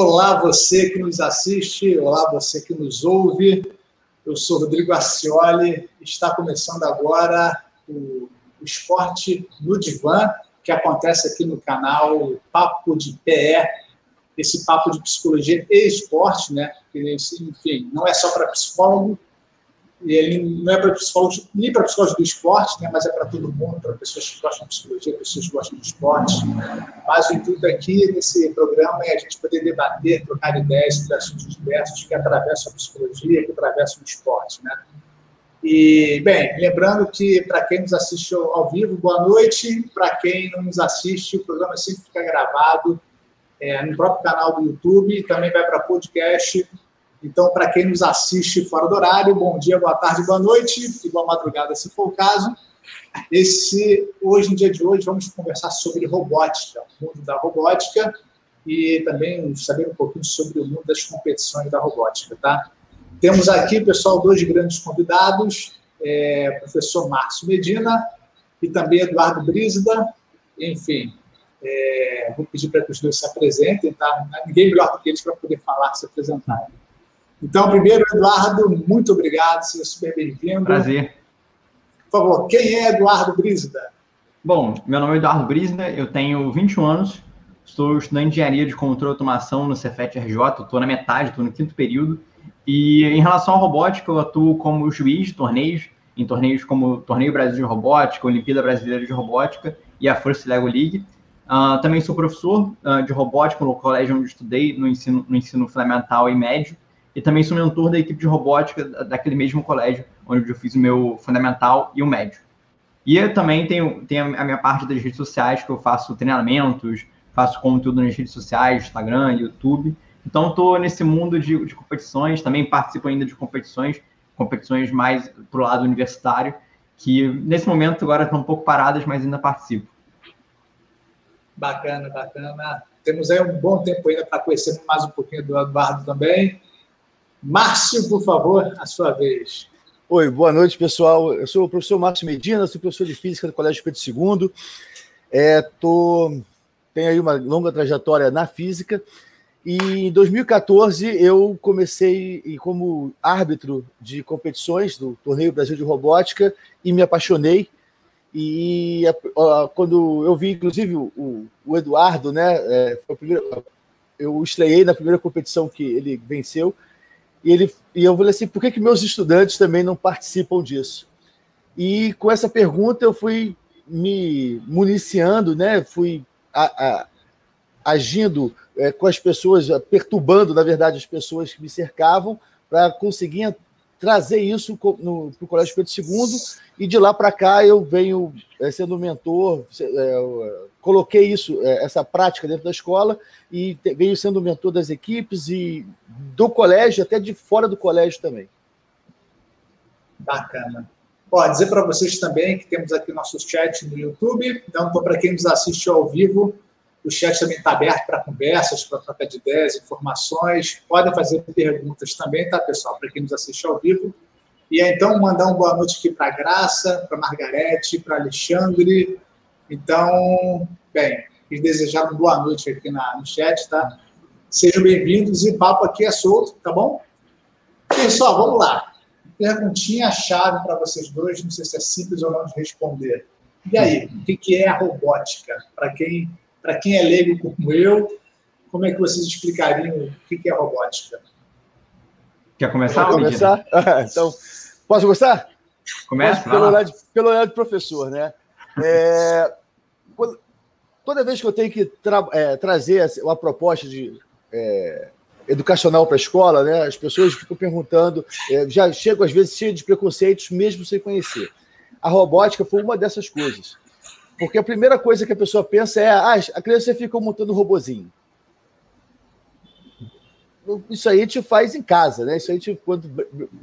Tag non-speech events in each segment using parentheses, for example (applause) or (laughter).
Olá, você que nos assiste, olá, você que nos ouve. Eu sou Rodrigo Arcioli. Está começando agora o, Esporte no Divã, que acontece aqui no canal Papo de PE, esse papo de psicologia e esporte, né? Enfim, não é só para psicólogo, e ele não é para psicólogos, nem para psicólogos do esporte, né, mas é para todo mundo, para pessoas que gostam de psicologia, pessoas que gostam de esporte. Mas o intuito aqui nesse programa é a gente poder debater, trocar ideias sobre assuntos diversos que atravessam a psicologia, que atravessam o esporte. Né? E, bem, lembrando que para quem nos assiste ao vivo, boa noite. Para quem não nos assiste, o programa sempre fica gravado é, no próprio canal do YouTube, também vai para podcast então, para quem nos assiste fora do horário, bom dia, boa tarde, boa noite e boa madrugada, se for o caso. Esse, hoje, no dia de hoje, vamos conversar sobre robótica, o mundo da robótica e também saber um pouquinho sobre o mundo das competições da robótica, tá? Temos aqui, pessoal, dois grandes convidados, é, professor Márcio Medina e também Eduardo Brísida. Enfim, é, vou pedir para que os dois se apresentem, tá? Ninguém melhor do que eles para poder falar, se apresentarem. Então, primeiro, Eduardo, muito obrigado, seja super bem-vindo. Prazer. Por favor, quem é Eduardo Brísida? Bom, meu nome é Eduardo Brísida, eu tenho 21 anos, estou estudando engenharia de controle e automação no Cefet RJ, estou na metade, estou no quinto período. E em relação à robótica, eu atuo como juiz de torneios, em torneios como Torneio Brasil de Robótica, Olimpíada Brasileira de Robótica e a First Lego League. Uh, também sou professor uh, de robótica no colégio onde estudei, no ensino, no ensino fundamental e médio e também sou mentor da equipe de robótica daquele mesmo colégio onde eu fiz o meu fundamental e o médio. E eu também tenho, tenho a minha parte das redes sociais, que eu faço treinamentos, faço conteúdo nas redes sociais, Instagram, YouTube. Então, estou nesse mundo de, de, competições, também participo ainda de competições, competições mais para o lado universitário, que nesse momento agora estão um pouco paradas, mas ainda participo. Bacana, bacana. Temos aí um bom tempo ainda para conhecer mais um pouquinho do Eduardo também. Márcio, por favor, a sua vez. Oi, boa noite, pessoal. Eu sou o professor Márcio Medina, sou professor de Física do Colégio Pedro II. É, tô, tenho aí uma longa trajetória na física. E em 2014 eu comecei como árbitro de competições do Torneio Brasil de Robótica e me apaixonei. E quando eu vi, inclusive, o, o Eduardo, né? É, foi primeiro, eu estreiei na primeira competição que ele venceu e, ele, e eu falei assim: por que, que meus estudantes também não participam disso? E com essa pergunta eu fui me municiando, né? fui a, a, agindo é, com as pessoas, perturbando, na verdade, as pessoas que me cercavam, para conseguir trazer isso para o Colégio Pedro II, e de lá para cá eu venho é, sendo mentor, é, coloquei isso, é, essa prática dentro da escola, e venho sendo mentor das equipes e do colégio, até de fora do colégio também. Bacana. Pode dizer para vocês também que temos aqui nosso chat no YouTube, então, para quem nos assiste ao vivo, o chat também está aberto para conversas, para troca de ideias, informações. Podem fazer perguntas também, tá, pessoal? Para quem nos assiste ao vivo. E então, mandar uma boa noite aqui para Graça, para Margarete, para Alexandre. Então, bem, quis desejar uma boa noite aqui na, no chat, tá? Sejam bem-vindos e papo aqui é solto, tá bom? Pessoal, vamos lá. Perguntinha-chave para vocês dois, não sei se é simples ou não de responder. E aí, o que é a robótica? Para quem para quem é leigo como eu, como é que vocês explicariam o que é robótica? Quer começar? Quer começar? (laughs) então, posso começar? Começa. Pelo olhar, pelo olhar de professor, né? É, quando, toda vez que eu tenho que tra é, trazer uma proposta de é, educacional para a escola, né, as pessoas ficam perguntando, é, já chego às vezes cheio de preconceitos, mesmo sem conhecer. A robótica foi uma dessas coisas. Porque a primeira coisa que a pessoa pensa é: ah, a criança fica montando um robozinho. Isso aí a gente faz em casa, né? Isso aí a gente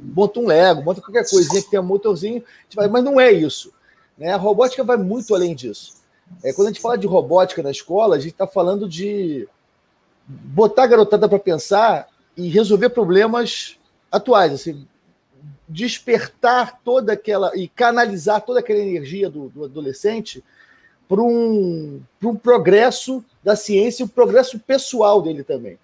monta um Lego, monta qualquer coisinha que tenha um motorzinho, mas não é isso. Né? A robótica vai muito além disso. É, quando a gente fala de robótica na escola, a gente está falando de botar a garotada para pensar e resolver problemas atuais, assim, despertar toda aquela e canalizar toda aquela energia do, do adolescente para um, um progresso da ciência e o progresso pessoal dele também.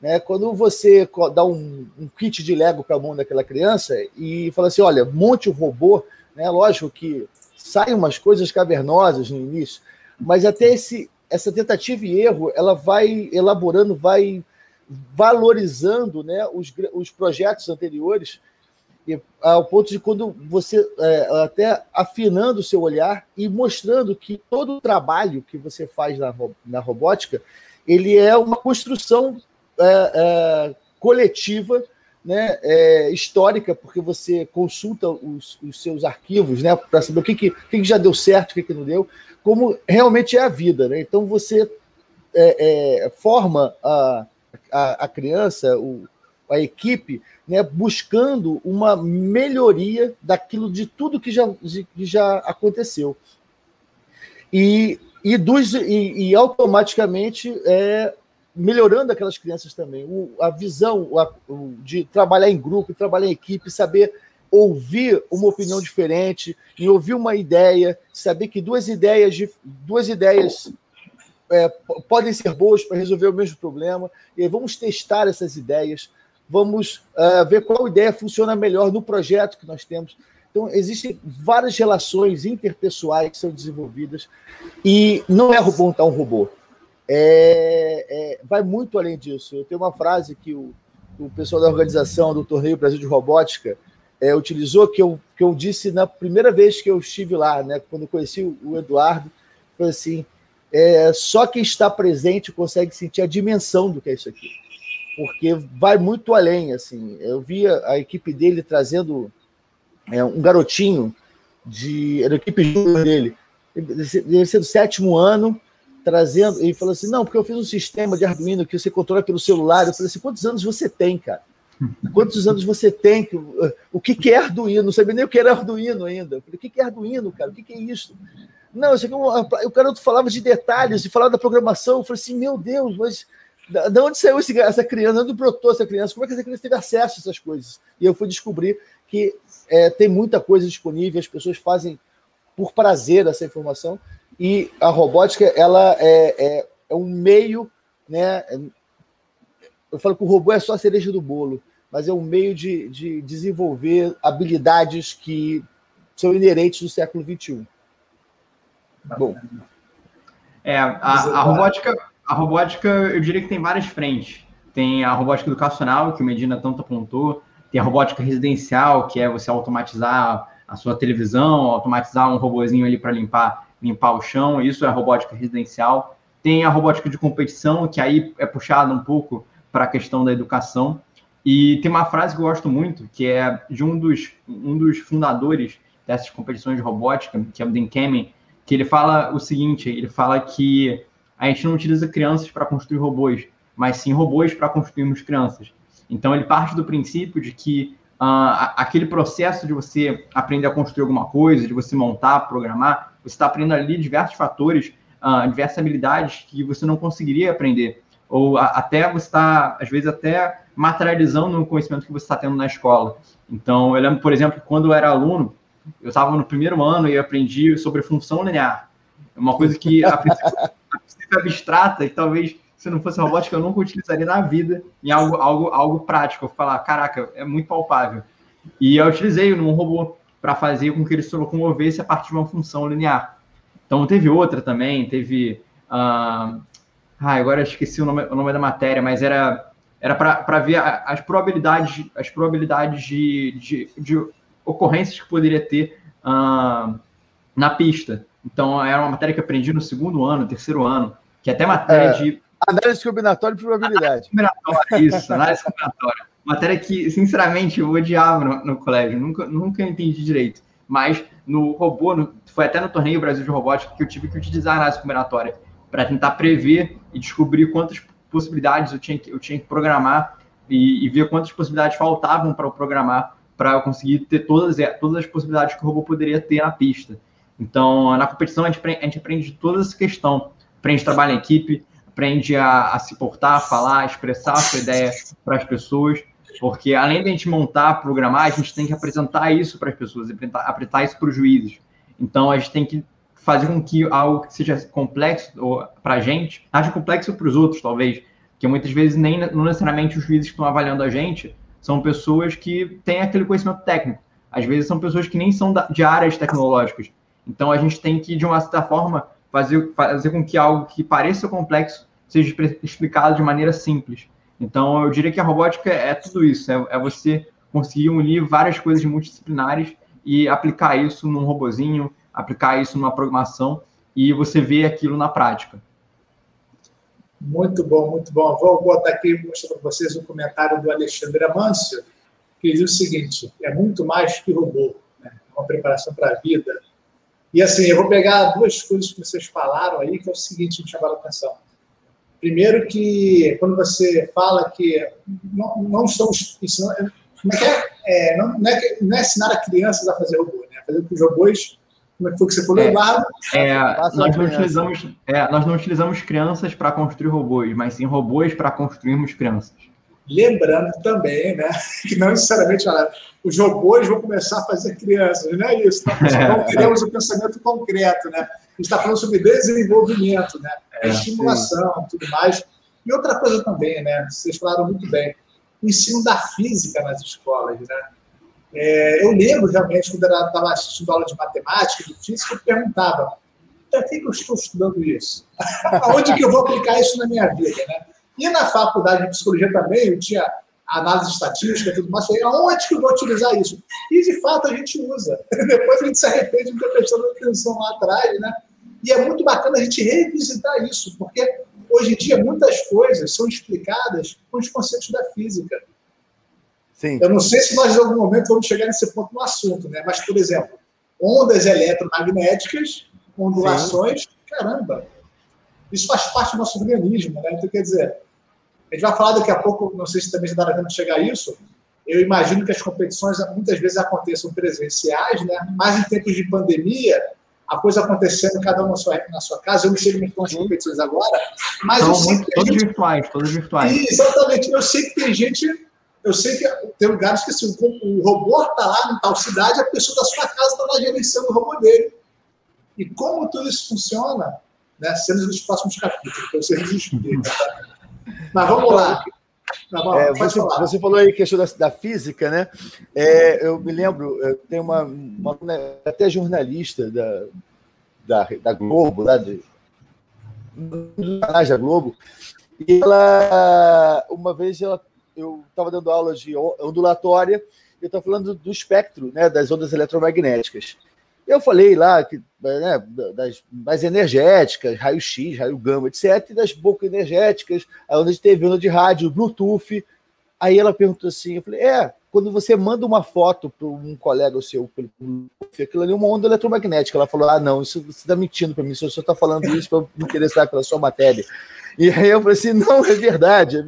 Né? Quando você dá um, um kit de Lego para a mão daquela criança e fala assim: olha, monte o robô, né? lógico que saem umas coisas cavernosas no início, mas até esse, essa tentativa e erro ela vai elaborando, vai valorizando né, os, os projetos anteriores e, ao ponto de quando você é, até afinando o seu olhar e mostrando que todo o trabalho que você faz na, na robótica ele é uma construção é, é, coletiva né, é, histórica, porque você consulta os, os seus arquivos né, para saber o que, que, que, já deu certo, o que, que não deu, como realmente é a vida. Né? Então você é, é, forma a, a, a criança, o, a equipe, né, buscando uma melhoria daquilo de tudo que já, que já aconteceu. E, e, dos, e, e automaticamente é, melhorando aquelas crianças também. O, a visão o, o, de trabalhar em grupo, trabalhar em equipe, saber ouvir uma opinião diferente, em ouvir uma ideia, saber que duas ideias, duas ideias é, podem ser boas para resolver o mesmo problema, e vamos testar essas ideias, vamos uh, ver qual ideia funciona melhor no projeto que nós temos. Então, existem várias relações interpessoais que são desenvolvidas, e não é montar um robô é, é, vai muito além disso. Eu tenho uma frase que o, o pessoal da organização do Torneio Brasil de Robótica é, utilizou, que eu, que eu disse na primeira vez que eu estive lá, né, quando conheci o Eduardo, foi assim: é, só quem está presente consegue sentir a dimensão do que é isso aqui. Porque vai muito além. assim. Eu via a equipe dele trazendo é, um garotinho, de, era a equipe dele, deve ser do sétimo ano, trazendo, e falou assim: não, porque eu fiz um sistema de Arduino que você controla pelo celular. Eu falei assim: quantos anos você tem, cara? (laughs) Quantos anos você tem? O que, que é Arduino? Não sabia nem o que era Arduino ainda. Eu falei, o que, que é Arduino, cara? O que, que é isso? Não, isso aqui, é o cara falava de detalhes, e falava da programação. Eu falei assim: meu Deus, mas de onde saiu essa criança? De onde brotou essa criança? Como é que essa criança teve acesso a essas coisas? E eu fui descobrir que é, tem muita coisa disponível, as pessoas fazem por prazer essa informação, e a robótica ela é, é, é um meio, né? Eu falo que o robô é só a cereja do bolo, mas é um meio de, de desenvolver habilidades que são inerentes do século XXI. Bom. É, a, a, robótica, a robótica, eu diria que tem várias frentes. Tem a robótica educacional, que o Medina tanto apontou, tem a robótica residencial, que é você automatizar a sua televisão, automatizar um robozinho ali para limpar limpar o chão, isso é a robótica residencial. Tem a robótica de competição, que aí é puxada um pouco para a questão da educação. E tem uma frase que eu gosto muito, que é de um dos, um dos fundadores dessas competições de robótica, que é o Dan Kamen, que ele fala o seguinte, ele fala que a gente não utiliza crianças para construir robôs, mas sim robôs para construirmos crianças. Então ele parte do princípio de que uh, aquele processo de você aprender a construir alguma coisa, de você montar, programar, você está aprendendo ali diversos fatores, uh, diversas habilidades que você não conseguiria aprender. Ou a, até você está, às vezes, até materializando o conhecimento que você está tendo na escola. Então, eu lembro, por exemplo, quando eu era aluno, eu estava no primeiro ano e aprendi sobre função linear. Uma coisa que a princípio é abstrata e talvez se não fosse robótica eu nunca utilizaria na vida em algo, algo, algo prático. Eu falar, caraca, é muito palpável. E eu utilizei num robô para fazer com que ele se locomovesse a partir de uma função linear. Então teve outra também, teve. Uh, ah, agora esqueci o nome, o nome da matéria, mas era era para ver as probabilidades, as probabilidades de, de, de ocorrências que poderia ter uh, na pista. Então era uma matéria que aprendi no segundo ano, terceiro ano, que é até matéria é, de análise combinatória de probabilidade. (laughs) Análise combinatória, isso, análise combinatória matéria que, sinceramente, eu odiava no, no colégio, nunca, nunca entendi direito. Mas no robô, no, foi até no torneio Brasil de Robótica que eu tive que utilizar a análise combinatória para tentar prever e descobrir quantas possibilidades eu tinha que, eu tinha que programar e, e ver quantas possibilidades faltavam para eu programar para eu conseguir ter todas, todas as possibilidades que o robô poderia ter na pista. Então, na competição, a gente, a gente aprende toda essa questão. Aprende trabalho em equipe, aprende a, a se portar, a falar, a expressar a sua ideia para as pessoas. Porque além de a gente montar, programar, a gente tem que apresentar isso para as pessoas, apresentar, isso para os juízes. Então a gente tem que fazer com que algo que seja complexo para a gente, haja complexo para os outros, talvez, que muitas vezes nem não necessariamente os juízes que estão avaliando a gente são pessoas que têm aquele conhecimento técnico. Às vezes são pessoas que nem são de áreas tecnológicas. Então a gente tem que, de uma certa forma, fazer, fazer com que algo que pareça complexo seja explicado de maneira simples. Então eu diria que a robótica é tudo isso, é, é você conseguir unir várias coisas multidisciplinares e aplicar isso num robozinho, aplicar isso numa programação e você ver aquilo na prática. Muito bom, muito bom. Vou botar aqui mostrar para vocês um comentário do Alexandre Amâncio, que diz o seguinte: é muito mais que robô, né? É uma preparação para a vida. E assim, eu vou pegar duas coisas que vocês falaram aí, que é o seguinte, me chamaram a atenção. Primeiro que quando você fala que não, não estamos ensinando, como é que é? é não, não, é não é ensinar a crianças a fazer robô, né? Fazer com que os robôs como é que foi que você falou, Eduardo? É, nós, não utilizamos, é, nós não utilizamos crianças para construir robôs, mas sim robôs para construirmos crianças. Lembrando também, né, (laughs) que não necessariamente os robôs vão começar a fazer crianças, não é isso. Tá? (laughs) Nós não teremos o pensamento concreto, né? Está falando sobre desenvolvimento, né? É, estimulação, sim. tudo mais. E outra coisa também, né? Vocês falaram muito bem, o ensino da física nas escolas, né? É, eu lembro realmente, quando eu estava assistindo aula de matemática, de física, eu perguntava: para que, eu estou estudando isso? (laughs) Aonde que eu vou aplicar isso na minha vida? Né? E na faculdade de psicologia também, eu tinha análise estatística e tudo mais. Falei, aonde que eu vou utilizar isso? E de fato a gente usa. (laughs) Depois a gente se arrepende de ter prestado atenção lá atrás, né? E é muito bacana a gente revisitar isso, porque hoje em dia muitas coisas são explicadas com os conceitos da física. Sim. Eu não sei se nós, em algum momento, vamos chegar nesse ponto no assunto, né? Mas, por exemplo, ondas eletromagnéticas, ondulações, Sim. caramba, isso faz parte do nosso organismo, né? Então, quer dizer, a gente vai falar daqui a pouco, não sei se também já dá tempo de chegar a isso, eu imagino que as competições muitas vezes aconteçam presenciais, né? Mas em tempos de pandemia, a coisa acontecendo cada um na sua, na sua casa. Eu não sei como estão as competições agora, mas São eu sei que todos gente... virtuais, todos virtuais. exatamente. Eu sei que tem gente eu sei que tem lugares que assim, o robô está lá em tal cidade, a pessoa da sua casa está lá gerenciando o robô dele. E como tudo isso funciona, né, sendo nos próximos capítulos, para você nos (laughs) Tá? Mas vamos lá. É, você, você, falou aí questão da, da física, né? É, eu me lembro, tem uma, uma, até jornalista da, da, da Globo, lá de, da Globo, e ela, uma vez ela eu estava dando aula de ondulatória, eu estava falando do espectro né, das ondas eletromagnéticas. Eu falei lá que, né, das mais energéticas, raio-x, raio gama, etc., e das pouco energéticas, a onda de TV, onda de rádio, Bluetooth. Aí ela perguntou assim: eu falei, é, quando você manda uma foto para um colega seu pelo Bluetooth, aquilo ali é uma onda eletromagnética. Ela falou: ah, não, isso você está mentindo para mim, o senhor está falando (laughs) isso para me interessar pela sua matéria. E aí eu falei assim, (laughs) não, é verdade. É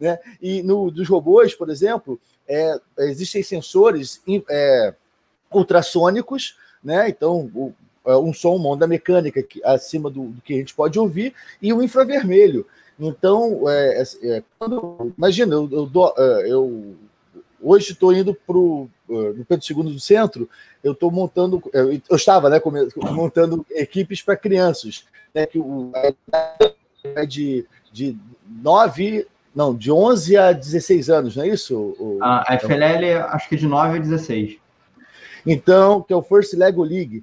né? E no, dos robôs, por exemplo, é, existem sensores é, ultrassônicos, né? Então, o, é um som, uma onda mecânica que, acima do, do, que a gente pode ouvir, e o infravermelho. Então, é, é, é quando, imagina, eu, eu, eu hoje estou indo para o no Pedro II do Centro, eu estou montando, eu, estava né, montando equipes para crianças, né, que o, é de, de 9, não, de 11 a 16 anos, não é isso? O, a FLL, acho que de 9 a 16. Então, que é o First Lego League.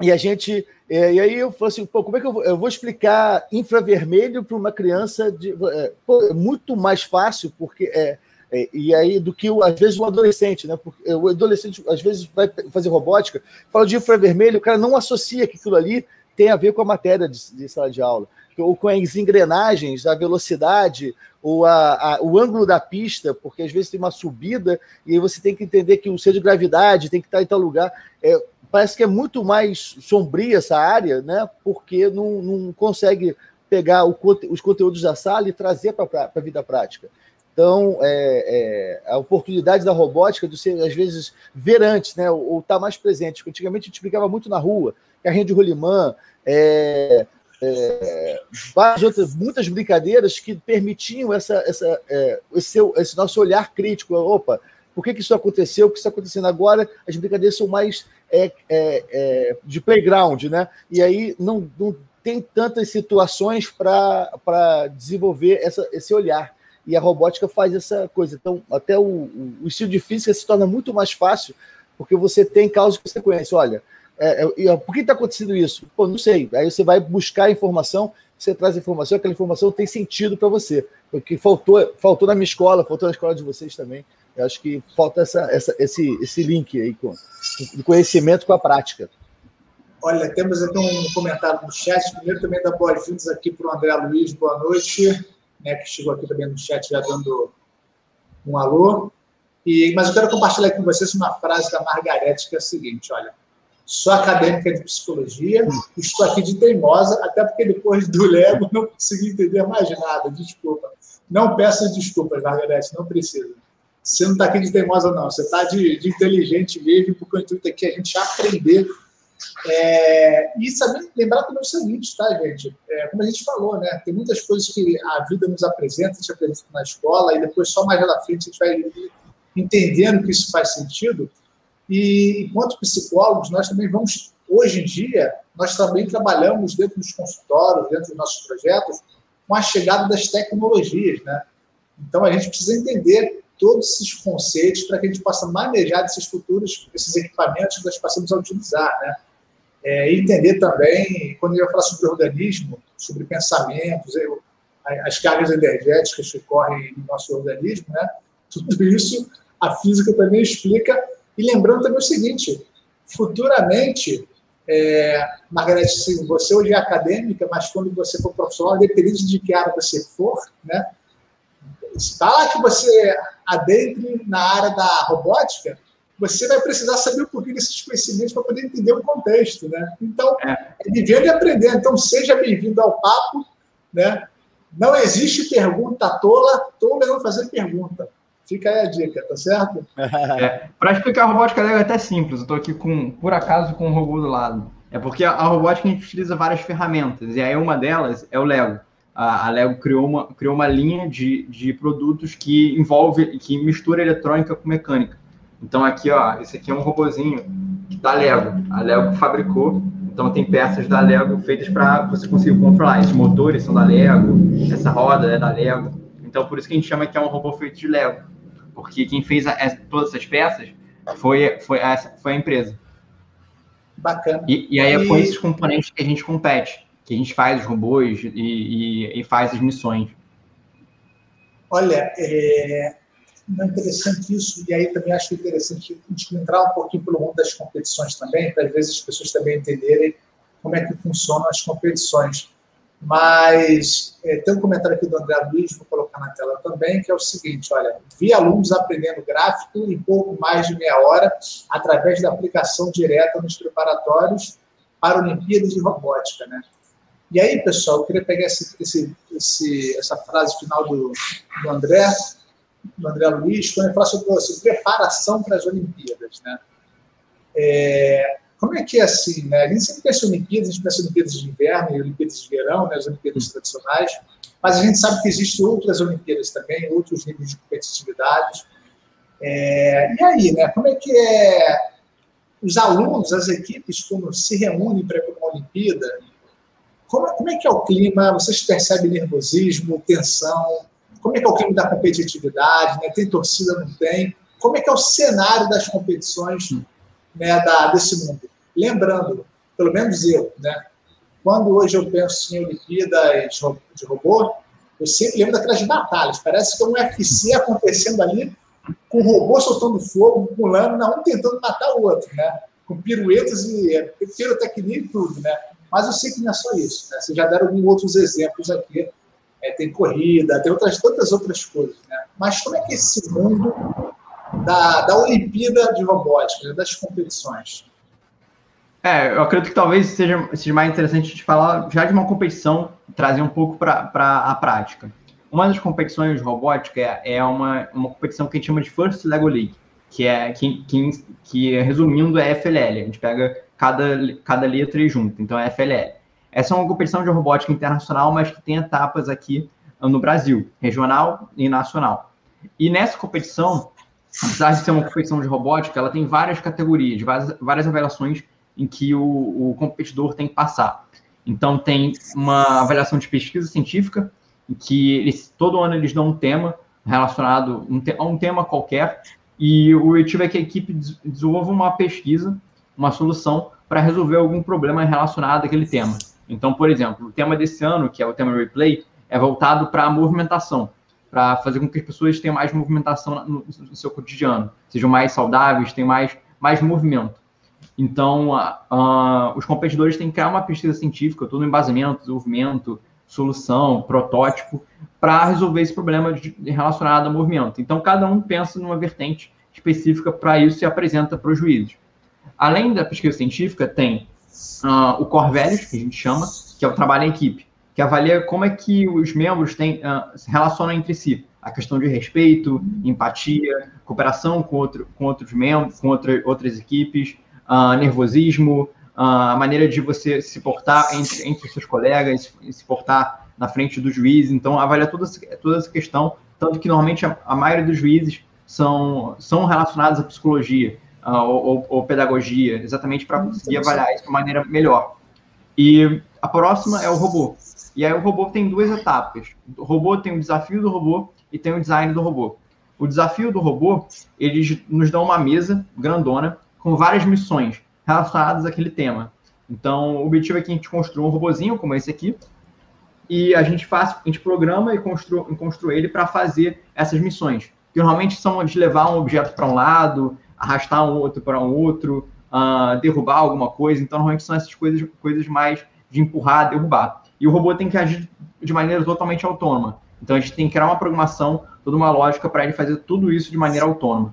E a gente. É, e aí eu falei assim, pô, como é que eu vou, eu vou explicar infravermelho para uma criança de. É, pô, é muito mais fácil, porque. É, é, e aí, do que às vezes o adolescente, né? Porque o adolescente às vezes vai fazer robótica, fala de infravermelho, o cara não associa que aquilo ali tem a ver com a matéria de, de sala de aula ou com as engrenagens, a velocidade, ou a, a, o ângulo da pista, porque às vezes tem uma subida e aí você tem que entender que o centro de gravidade tem que estar em tal lugar. É, parece que é muito mais sombria essa área, né? Porque não, não consegue pegar o, os conteúdos da sala e trazer para a vida prática. Então, é, é, a oportunidade da robótica de ser, às vezes, ver antes, né? ou estar tá mais presente. Antigamente a gente explicava muito na rua, carrinho de rolimã, é, é, várias outras, muitas brincadeiras que permitiam essa, essa, é, esse, esse, nosso olhar crítico. Opa, por que, que isso aconteceu? O que está acontecendo agora? As brincadeiras são mais é, é, é, de playground, né? E aí não, não tem tantas situações para desenvolver essa, esse olhar. E a robótica faz essa coisa. Então, até o, o estilo de física se torna muito mais fácil, porque você tem que você conhece. Olha, é, é, por que está acontecendo isso? Pô, não sei. Aí você vai buscar informação, você traz informação, aquela informação tem sentido para você. Porque faltou, faltou na minha escola, faltou na escola de vocês também. Eu acho que falta essa, essa, esse, esse link aí com, do conhecimento com a prática. Olha, temos aqui um comentário no chat. Primeiro, também dar boas-vindas aqui para o André Luiz. Boa noite. Né, que chegou aqui também no chat já dando um alô. E, mas eu quero compartilhar com vocês uma frase da Margarete, que é a seguinte: olha, sou acadêmica de psicologia, estou aqui de teimosa, até porque depois do Lego não consegui entender mais nada. Desculpa. Não peça desculpas, Margarete, não precisa. Você não está aqui de teimosa, não. Você está de, de inteligente mesmo, porque o intuito aqui é a gente aprender é, e saber, lembrar também o seguinte, tá, gente? É, como a gente falou, né? Tem muitas coisas que a vida nos apresenta, a gente apresenta na escola, e depois só mais lá na frente a gente vai entendendo que isso faz sentido. E enquanto psicólogos, nós também vamos, hoje em dia, nós também trabalhamos dentro dos consultórios, dentro dos nossos projetos, com a chegada das tecnologias, né? Então a gente precisa entender todos esses conceitos para que a gente possa manejar esses futuros, esses equipamentos que nós passamos a utilizar, né? É, entender também, quando eu falar sobre organismo, sobre pensamentos, eu, as cargas energéticas que correm no nosso organismo, né? tudo isso a física também explica. E lembrando também o seguinte: futuramente, é, Margarete, sim, você hoje é acadêmica, mas quando você for profissional, independente de que área você for, né? está lá que você adentre na área da robótica, você vai precisar saber um pouquinho desses conhecimentos para poder entender o contexto, né? Então, é, é vivendo e aprendendo. Então, seja bem-vindo ao papo, né? Não existe pergunta tola, tola é não fazer pergunta. Fica aí a dica, tá certo? É, para explicar a robótica Lego é até simples. Eu estou aqui com, por acaso, com um robô do lado. É porque a, a robótica a gente utiliza várias ferramentas, e aí uma delas é o Lego. A, a Lego criou uma, criou uma linha de, de produtos que envolve, que mistura eletrônica com mecânica. Então aqui, ó, esse aqui é um robozinho da Lego. A Lego fabricou. Então tem peças da Lego feitas para você conseguir controlar. Esses motores são da Lego, essa roda é da Lego. Então por isso que a gente chama que é um robô feito de Lego. Porque quem fez a, todas essas peças foi, foi, a, foi a empresa. Bacana. E, e aí é com esses componentes que a gente compete, que a gente faz os robôs e, e, e faz as missões. Olha, é, é interessante isso, e aí também acho interessante a gente entrar um pouquinho pelo mundo das competições também, para às vezes as pessoas também entenderem como é que funcionam as competições. Mas é, tem um comentário aqui do André Luiz, vou colocar na tela também, que é o seguinte: olha, vi alunos aprendendo gráfico em pouco mais de meia hora, através da aplicação direta nos preparatórios para Olimpíadas de Robótica. Né? E aí, pessoal, eu queria pegar esse, esse, esse, essa frase final do, do André do André Luiz, quando ele fala sobre, preparação para as Olimpíadas. Né? É, como é que é assim? Né? A gente sempre pensa em Olimpíadas, a gente pensa em Olimpíadas de inverno e Olimpíadas de verão, né? as Olimpíadas tradicionais, mas a gente sabe que existem outras Olimpíadas também, outros níveis de competitividade. É, e aí, né? como é que é os alunos, as equipes, quando se reúnem para uma Olimpíada, como, como é que é o clima? Vocês percebem nervosismo, tensão? como é que é o clima da competitividade, né? tem torcida, não tem, como é que é o cenário das competições né, da, desse mundo. Lembrando, pelo menos eu, né, quando hoje eu penso em Olimpíadas de robô, eu sempre lembro daquelas batalhas, parece que é um UFC acontecendo ali, com o robô soltando fogo, pulando, um tentando matar o outro, né? com piruetas e é, pirotecnia e tudo, né? Mas eu sei que não é só isso, né? Vocês já deram alguns outros exemplos aqui é, tem corrida, tem outras tantas outras coisas. Né? Mas como é que é esse mundo da, da Olimpíada de Robótica, né? das competições? É, eu acredito que talvez seja, seja mais interessante de falar já de uma competição, trazer um pouco para a prática. Uma das competições de robótica é, é uma, uma competição que a gente chama de First Lego League, que é que, que, que resumindo é FLL. A gente pega cada, cada letra e junta, então é FLL. Essa é uma competição de robótica internacional, mas que tem etapas aqui no Brasil, regional e nacional. E nessa competição, apesar de ser uma competição de robótica, ela tem várias categorias, várias, várias avaliações em que o, o competidor tem que passar. Então, tem uma avaliação de pesquisa científica, em que eles, todo ano eles dão um tema relacionado a um tema qualquer, e o objetivo é que a equipe desenvolva uma pesquisa, uma solução para resolver algum problema relacionado àquele tema. Então, por exemplo, o tema desse ano, que é o tema Replay, é voltado para a movimentação, para fazer com que as pessoas tenham mais movimentação no seu cotidiano, sejam mais saudáveis, tenham mais, mais movimento. Então, os competidores têm que criar uma pesquisa científica, todo embasamento, desenvolvimento, solução, protótipo, para resolver esse problema de, relacionado ao movimento. Então, cada um pensa numa vertente específica para isso e apresenta para os juízes. Além da pesquisa científica, tem uh, o Core Values, que a gente chama, que é o trabalho em equipe, que avalia como é que os membros têm, uh, se relacionam entre si. A questão de respeito, empatia, cooperação com, outro, com outros membros, com outra, outras equipes, uh, nervosismo, a maneira de você se portar entre, entre seus colegas, se portar na frente do juiz. Então, avalia toda, toda essa questão, tanto que normalmente a, a maioria dos juízes são, são relacionados à psicologia uh, ou, ou, pedagogia, exatamente para conseguir avaliar isso de maneira melhor. E a próxima é o robô. E aí o robô tem duas etapas. O robô tem o desafio do robô e tem o design do robô. O desafio do robô, eles nos dão uma mesa grandona com várias missões relacionadas àquele tema. Então, o objetivo é que a gente construa um robozinho como esse aqui, e a gente faz, a gente programa e construa ele para fazer essas missões, que normalmente são de levar um objeto para um lado, arrastar um outro para um outro, uh, derrubar alguma coisa. Então, normalmente são essas coisas, coisas mais de empurrar, derrubar. E o robô tem que agir de maneira totalmente autônoma. Então, a gente tem que criar uma programação, toda uma lógica para ele fazer tudo isso de maneira autônoma.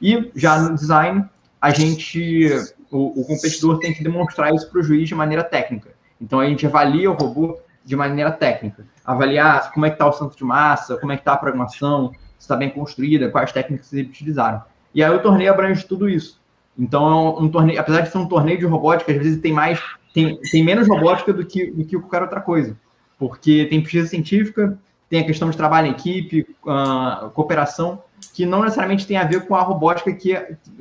E já no design, a gente, o, o competidor tem que demonstrar isso para o juiz de maneira técnica. Então, a gente avalia o robô de maneira técnica. Avaliar como é que está o centro de massa, como é que está a programação, se está bem construída, quais técnicas eles utilizaram. E aí o torneio abrange tudo isso. Então, é um torneio, apesar de ser um torneio de robótica, às vezes tem mais, tem, tem menos robótica do que, do que qualquer outra coisa. Porque tem pesquisa científica, tem a questão de trabalho em equipe, uh, cooperação, que não necessariamente tem a ver com a robótica que,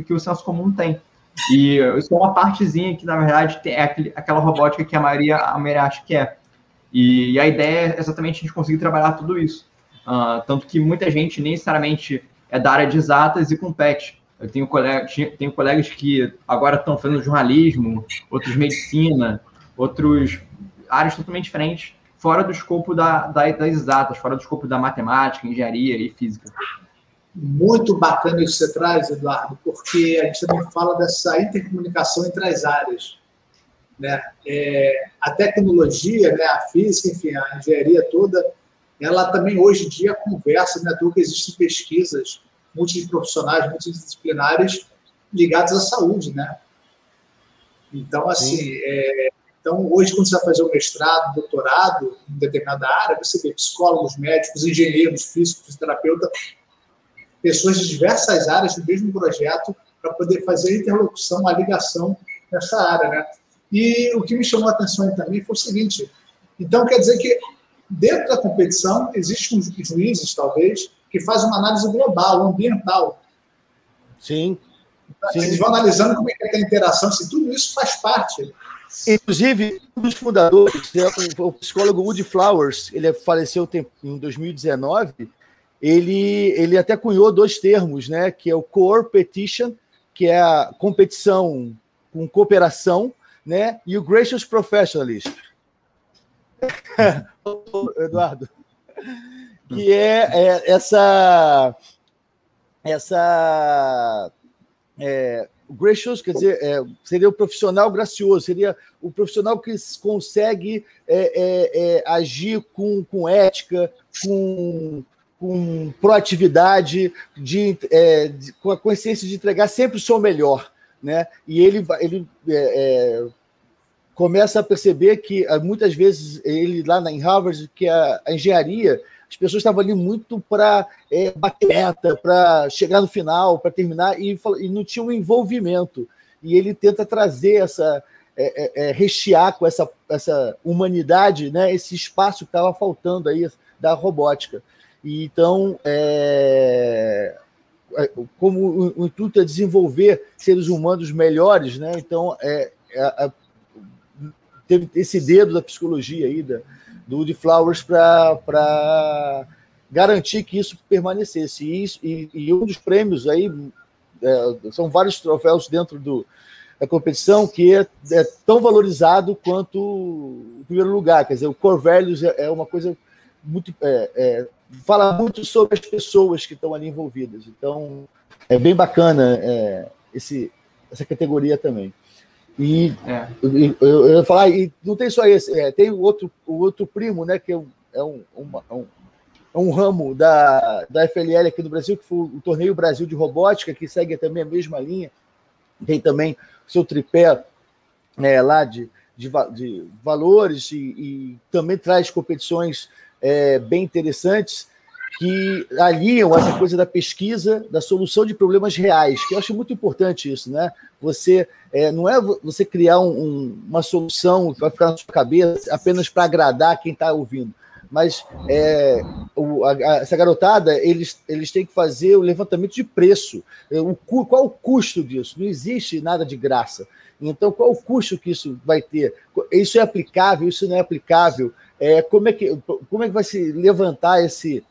que o senso comum tem. E isso é uma partezinha que, na verdade, é aquele, aquela robótica que a maioria, a maioria acha que é. E, e, a ideia é exatamente a gente conseguir trabalhar tudo isso. Uh, tanto que muita gente nem necessariamente é da área de exatas e compete. Eu tenho, colega, tenho colegas que agora estão fazendo jornalismo, outros medicina, outros áreas totalmente diferentes, fora do escopo da, da, das exatas, fora do escopo da matemática, engenharia e física. Muito bacana isso que você traz, Eduardo, porque a gente também fala dessa intercomunicação entre as áreas. Né? É, a tecnologia, né, a física, enfim, a engenharia toda, ela também hoje em dia conversa, né, que existem pesquisas multiprofissionais, multidisciplinares ligadas à saúde, né? Então, assim, é, então hoje quando você vai fazer o mestrado, doutorado em determinada área, você vê psicólogos, médicos, engenheiros, físicos, fisioterapeutas, pessoas de diversas áreas do mesmo projeto para poder fazer a interlocução, a ligação nessa área, né? E o que me chamou a atenção também foi o seguinte, então quer dizer que dentro da competição existem juízes, talvez, que fazem uma análise global, ambiental. Sim. Sim. Eles vão analisando como é que é a interação, se tudo isso faz parte. Inclusive, um dos fundadores, é o psicólogo Woody Flowers, ele faleceu em 2019, ele, ele até cunhou dois termos, né? Que é o core petition, que é a competição com cooperação, né? E o gracious professionalism. (laughs) Eduardo. Que é, é essa essa é, gracious, quer dizer, é, seria o profissional gracioso, seria o profissional que consegue é, é, é agir com, com ética, com com proatividade, de, é, de, com a consciência de entregar sempre o seu melhor. Né? E ele, ele é, é, começa a perceber que ah, muitas vezes ele lá em Harvard, que a, a engenharia, as pessoas estavam ali muito para é, bater meta, para chegar no final, para terminar, e, e não tinha um envolvimento. E ele tenta trazer essa, é, é, é, rechear com essa, essa humanidade, né, esse espaço que estava faltando aí da robótica. E, então, é, é, como o, intuito é desenvolver seres humanos melhores, né? então é, é, teve esse dedo da psicologia aí, da, do Woody Flowers, para garantir que isso permanecesse. E, isso, e, e um dos prêmios aí, é, são vários troféus dentro do, da competição que é, é, tão valorizado quanto o primeiro lugar. Quer dizer, o Core Values é, é uma coisa muito. É, é, fala muito sobre as pessoas que estão ali envolvidas. Então, é bem bacana esse, essa categoria também. E é. eu, eu, eu falar, e não tem só esse, é, tem o outro, o outro primo, né, que é um, é um, uma, um, é um ramo da, da FLL aqui no Brasil, que foi o Torneio Brasil de Robótica, que segue também a mesma linha. Tem também o seu tripé é, lá de, de, de valores e, e, também traz competições é, bem interessantes que aliam essa coisa da pesquisa, da solução de problemas reais, que eu acho muito importante isso, né? Você é, não é você criar um, um, uma solução que vai ficar na sua cabeça apenas para agradar quem está ouvindo, mas é, o, a, a, essa garotada eles, eles têm que fazer o levantamento de preço. É, o, qual o custo disso? Não existe nada de graça. Então, qual o custo que isso vai ter? Isso é aplicável? Isso não é aplicável? É, como, é que, como é que vai se levantar esse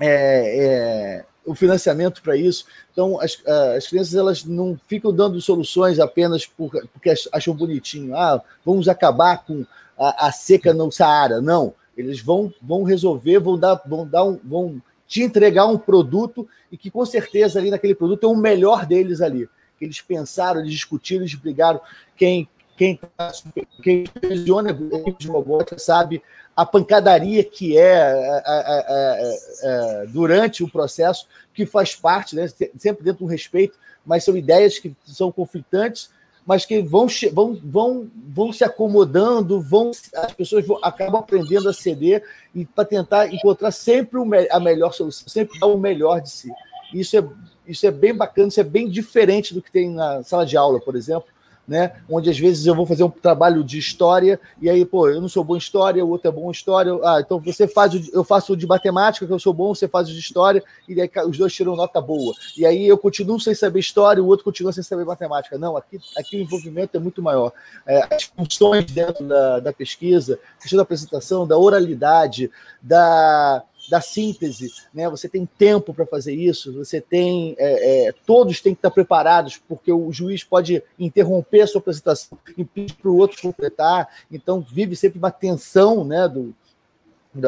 é, é, o financiamento para isso. Então, as, as crianças elas não ficam dando soluções apenas por, porque acham bonitinho. Ah, vamos acabar com a, a, seca no Saara. Não, eles vão, vão resolver, vão dar, vão dar um, vão te entregar um produto e que com certeza ali naquele produto é o melhor deles ali. Eles pensaram, eles discutiram, eles brigaram. Quem quem, quem gestiona de robótica sabe a pancadaria que é, é, é, é, durante o processo, que faz parte, né, sempre dentro do respeito, mas são ideias que são conflitantes, mas que vão, vão, vão, vão se acomodando, vão, as pessoas vão, acabam aprendendo a ceder e para tentar encontrar sempre o, a melhor solução, sempre o melhor de si. Isso é, isso é bem bacana, isso é bem diferente do que tem na sala de aula, por exemplo, né? Onde às vezes eu vou fazer um trabalho de história e aí, pô, eu não sou bom em história, o outro é bom em história. Ah, então você faz, o, eu faço o de matemática, que eu sou bom, você faz o de história, e aí os dois tiram nota boa. E aí eu continuo sem saber história, o outro continua sem saber matemática. Não, aqui, aqui o envolvimento é muito maior. É, as funções dentro da, da pesquisa, questão da apresentação, da oralidade, da da síntese, né? Você tem tempo para fazer isso, você tem. É, é, todos têm que estar preparados, porque o juiz pode interromper a sua apresentação e pedir para o outro completar. Então, vive sempre uma tensão, né? Do,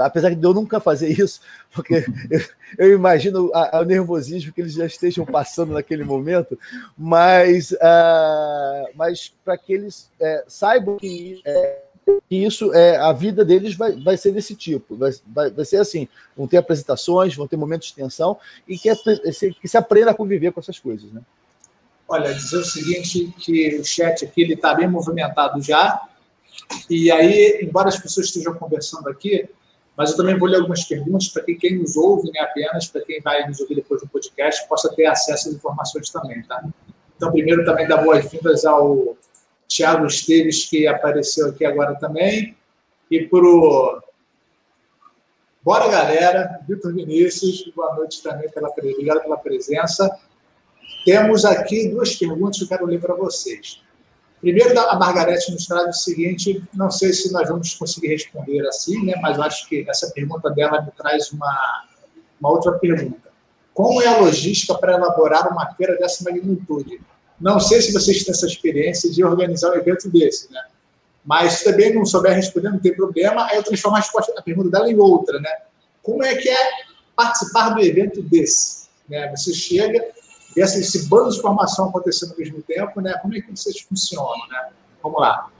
apesar de eu nunca fazer isso, porque (laughs) eu, eu imagino o nervosismo que eles já estejam passando naquele momento, mas, uh, mas para que eles é, saibam que é, e isso é a vida deles vai, vai ser desse tipo, vai, vai, vai ser assim, vão ter apresentações, vão ter momentos de tensão e que, que se aprenda a conviver com essas coisas, né? Olha, dizer o seguinte, que o chat aqui ele está bem movimentado já, e aí, embora as pessoas estejam conversando aqui, mas eu também vou ler algumas perguntas para que quem nos ouve, né, apenas, para quem vai nos ouvir depois do podcast, possa ter acesso às informações também, tá? Então, primeiro também dar boas-vindas ao Tiago Esteves, que apareceu aqui agora também, e para o Bora Galera, Vitor Vinícius, boa noite também, pela, obrigado pela presença. Temos aqui duas perguntas que eu quero ler para vocês. Primeiro, a Margarete nos traz o seguinte: não sei se nós vamos conseguir responder assim, né, mas eu acho que essa pergunta dela me traz uma, uma outra pergunta. Como é a logística para elaborar uma feira dessa magnitude? Não sei se vocês têm essa experiência de organizar um evento desse, né? Mas se também não souber responder, não tem problema. Aí eu transformo a, resposta, a pergunta dela em outra, né? Como é que é participar do evento desse? Né? Você chega, e esse, esse bando de informação acontecendo ao mesmo tempo, né? Como é que vocês funcionam, né? Vamos lá.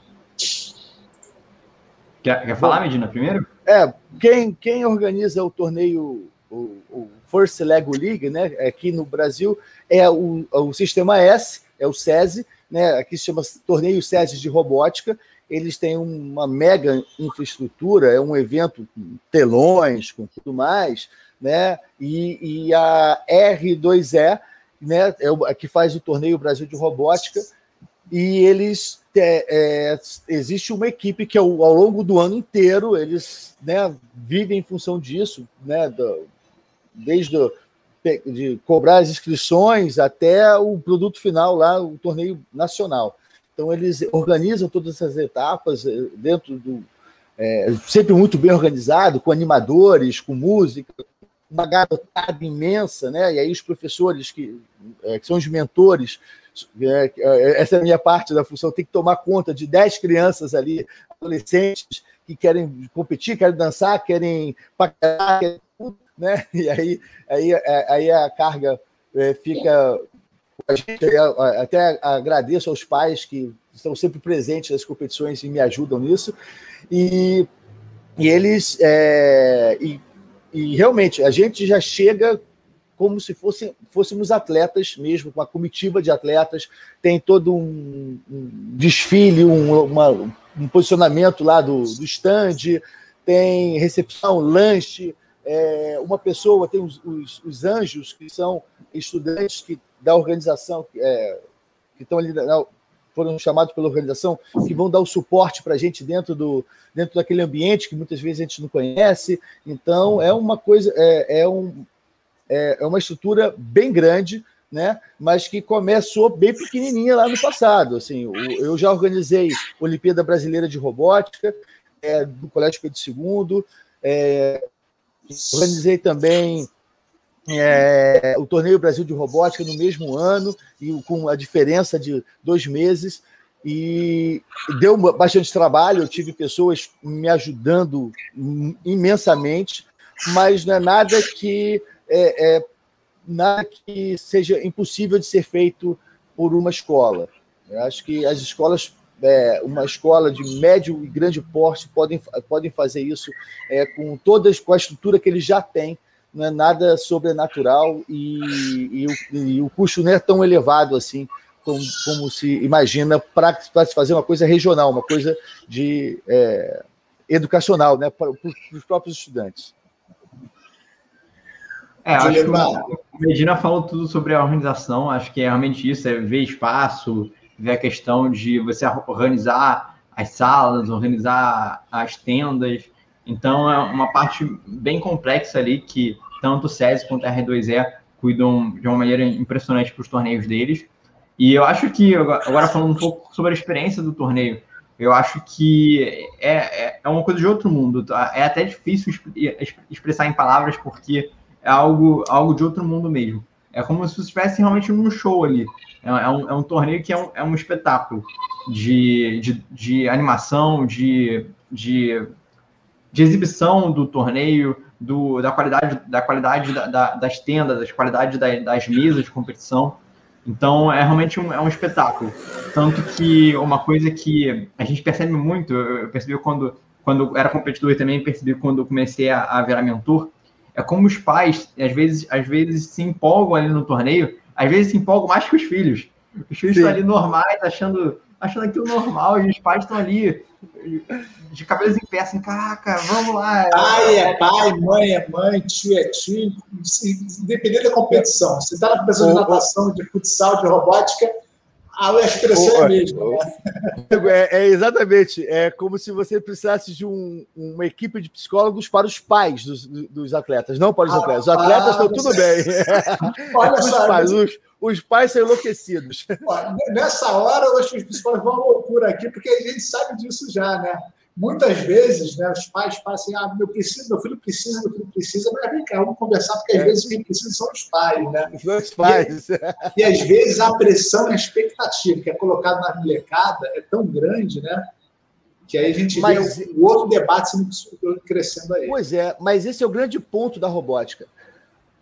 Quer, quer falar, Medina, primeiro? É, quem, quem organiza o torneio, o, o First Lego League, né, aqui no Brasil, é o, o Sistema S, é o SESI, né, aqui se chama Torneio SESI de Robótica. Eles têm uma mega infraestrutura, é um evento com telões, com tudo mais, né? E, e a R2E, né, é o, a que faz o Torneio Brasil de Robótica, e eles é, é, existe uma equipe que ao, ao, longo do ano inteiro eles né, vivem em função disso, né, do, desde o, de cobrar as inscrições até o produto final lá, o torneio nacional. Então, eles organizam todas essas etapas eh, dentro do. É, sempre muito bem organizado, com animadores, com música, uma garotada imensa, né? E aí os professores que, é, que são os mentores, é, essa é a minha parte da função, tem que tomar conta de 10 crianças ali, adolescentes, que querem competir, querem dançar, querem paquerar, né? (laughs) E aí, aí, aí a carga é, fica. A gente, até agradeço aos pais que estão sempre presentes nas competições e me ajudam nisso. E, e eles. É, e, e realmente, a gente já chega como se fosse, fôssemos atletas mesmo, com uma comitiva de atletas, tem todo um, um desfile, um, uma, um posicionamento lá do, do stand, tem recepção, lanche, é, uma pessoa, tem os, os, os, anjos, que são estudantes que, da organização, é, que estão ali, foram chamados pela organização, que vão dar o suporte para a gente dentro, do, dentro daquele ambiente que muitas vezes a gente não conhece. Então, é uma coisa, é, é, um, é, é uma estrutura bem grande, né? mas que começou bem pequenininha lá no passado. Assim, eu já organizei Olimpíada Brasileira de Robótica, é, do Colégio Pedro II, é, organizei também é, o Torneio Brasil de Robótica no mesmo ano, e com a diferença de dois meses, e deu bastante trabalho, eu tive pessoas me ajudando imensamente, mas não é nada que é, é nada que seja impossível de ser feito por uma escola. Eu acho que as escolas, é, uma escola de médio e grande porte, podem, podem fazer isso é, com todas com a estrutura que eles já têm. Não é nada sobrenatural e, e, o, e o custo não é tão elevado assim como, como se imagina para se fazer uma coisa regional, uma coisa de é, educacional né, para, para os próprios estudantes. É, acho que o Medina falou tudo sobre a organização, acho que é realmente isso, é ver espaço, ver a questão de você organizar as salas, organizar as tendas. Então é uma parte bem complexa ali que tanto o SESI quanto a R2E cuidam de uma maneira impressionante para os torneios deles. E eu acho que, agora falando um pouco sobre a experiência do torneio, eu acho que é, é, é uma coisa de outro mundo. Tá? É até difícil expressar em palavras, porque é algo, algo de outro mundo mesmo. É como se você estivesse realmente num show ali. É, é, um, é um torneio que é um, é um espetáculo de, de, de animação, de, de, de exibição do torneio, do, da qualidade, da qualidade da, da, das tendas, da qualidade da, das mesas de competição. Então, é realmente um, é um espetáculo. Tanto que uma coisa que a gente percebe muito, eu percebi quando, quando era competidor e também percebi quando comecei a, a virar mentor, é como os pais, às vezes, às vezes se empolgam ali no torneio, às vezes se empolgam mais que os filhos. Os filhos Sim. estão ali normais, achando, achando aquilo normal, e os pais estão ali de cabelos em pé, assim, caraca, vamos lá. Pai é pai, mãe é mãe, tio é tio, independente da competição. Você está na competição de natação, de futsal, de robótica, a expressão é a mesma. Né? É, é, exatamente. É como se você precisasse de um, uma equipe de psicólogos para os pais dos, dos atletas, não para os ah, atletas. Os atletas ah, estão tudo bem. (laughs) Olha os, só, pais, os, os, pais são enlouquecidos. Nessa hora, eu acho que os psicólogos vão loucura aqui, porque a gente sabe disso já, né? Muitas vezes, né, os pais falam assim: ah, meu, preciso, meu filho precisa, meu filho precisa, mas vem cá, vamos conversar, porque às é. vezes quem precisa são os pais, né? Os pais. E, e, às vezes a pressão e a expectativa que é colocada na molecada é tão grande, né? Que aí a gente mas, vê o outro debate crescendo aí. Pois é, mas esse é o grande ponto da robótica.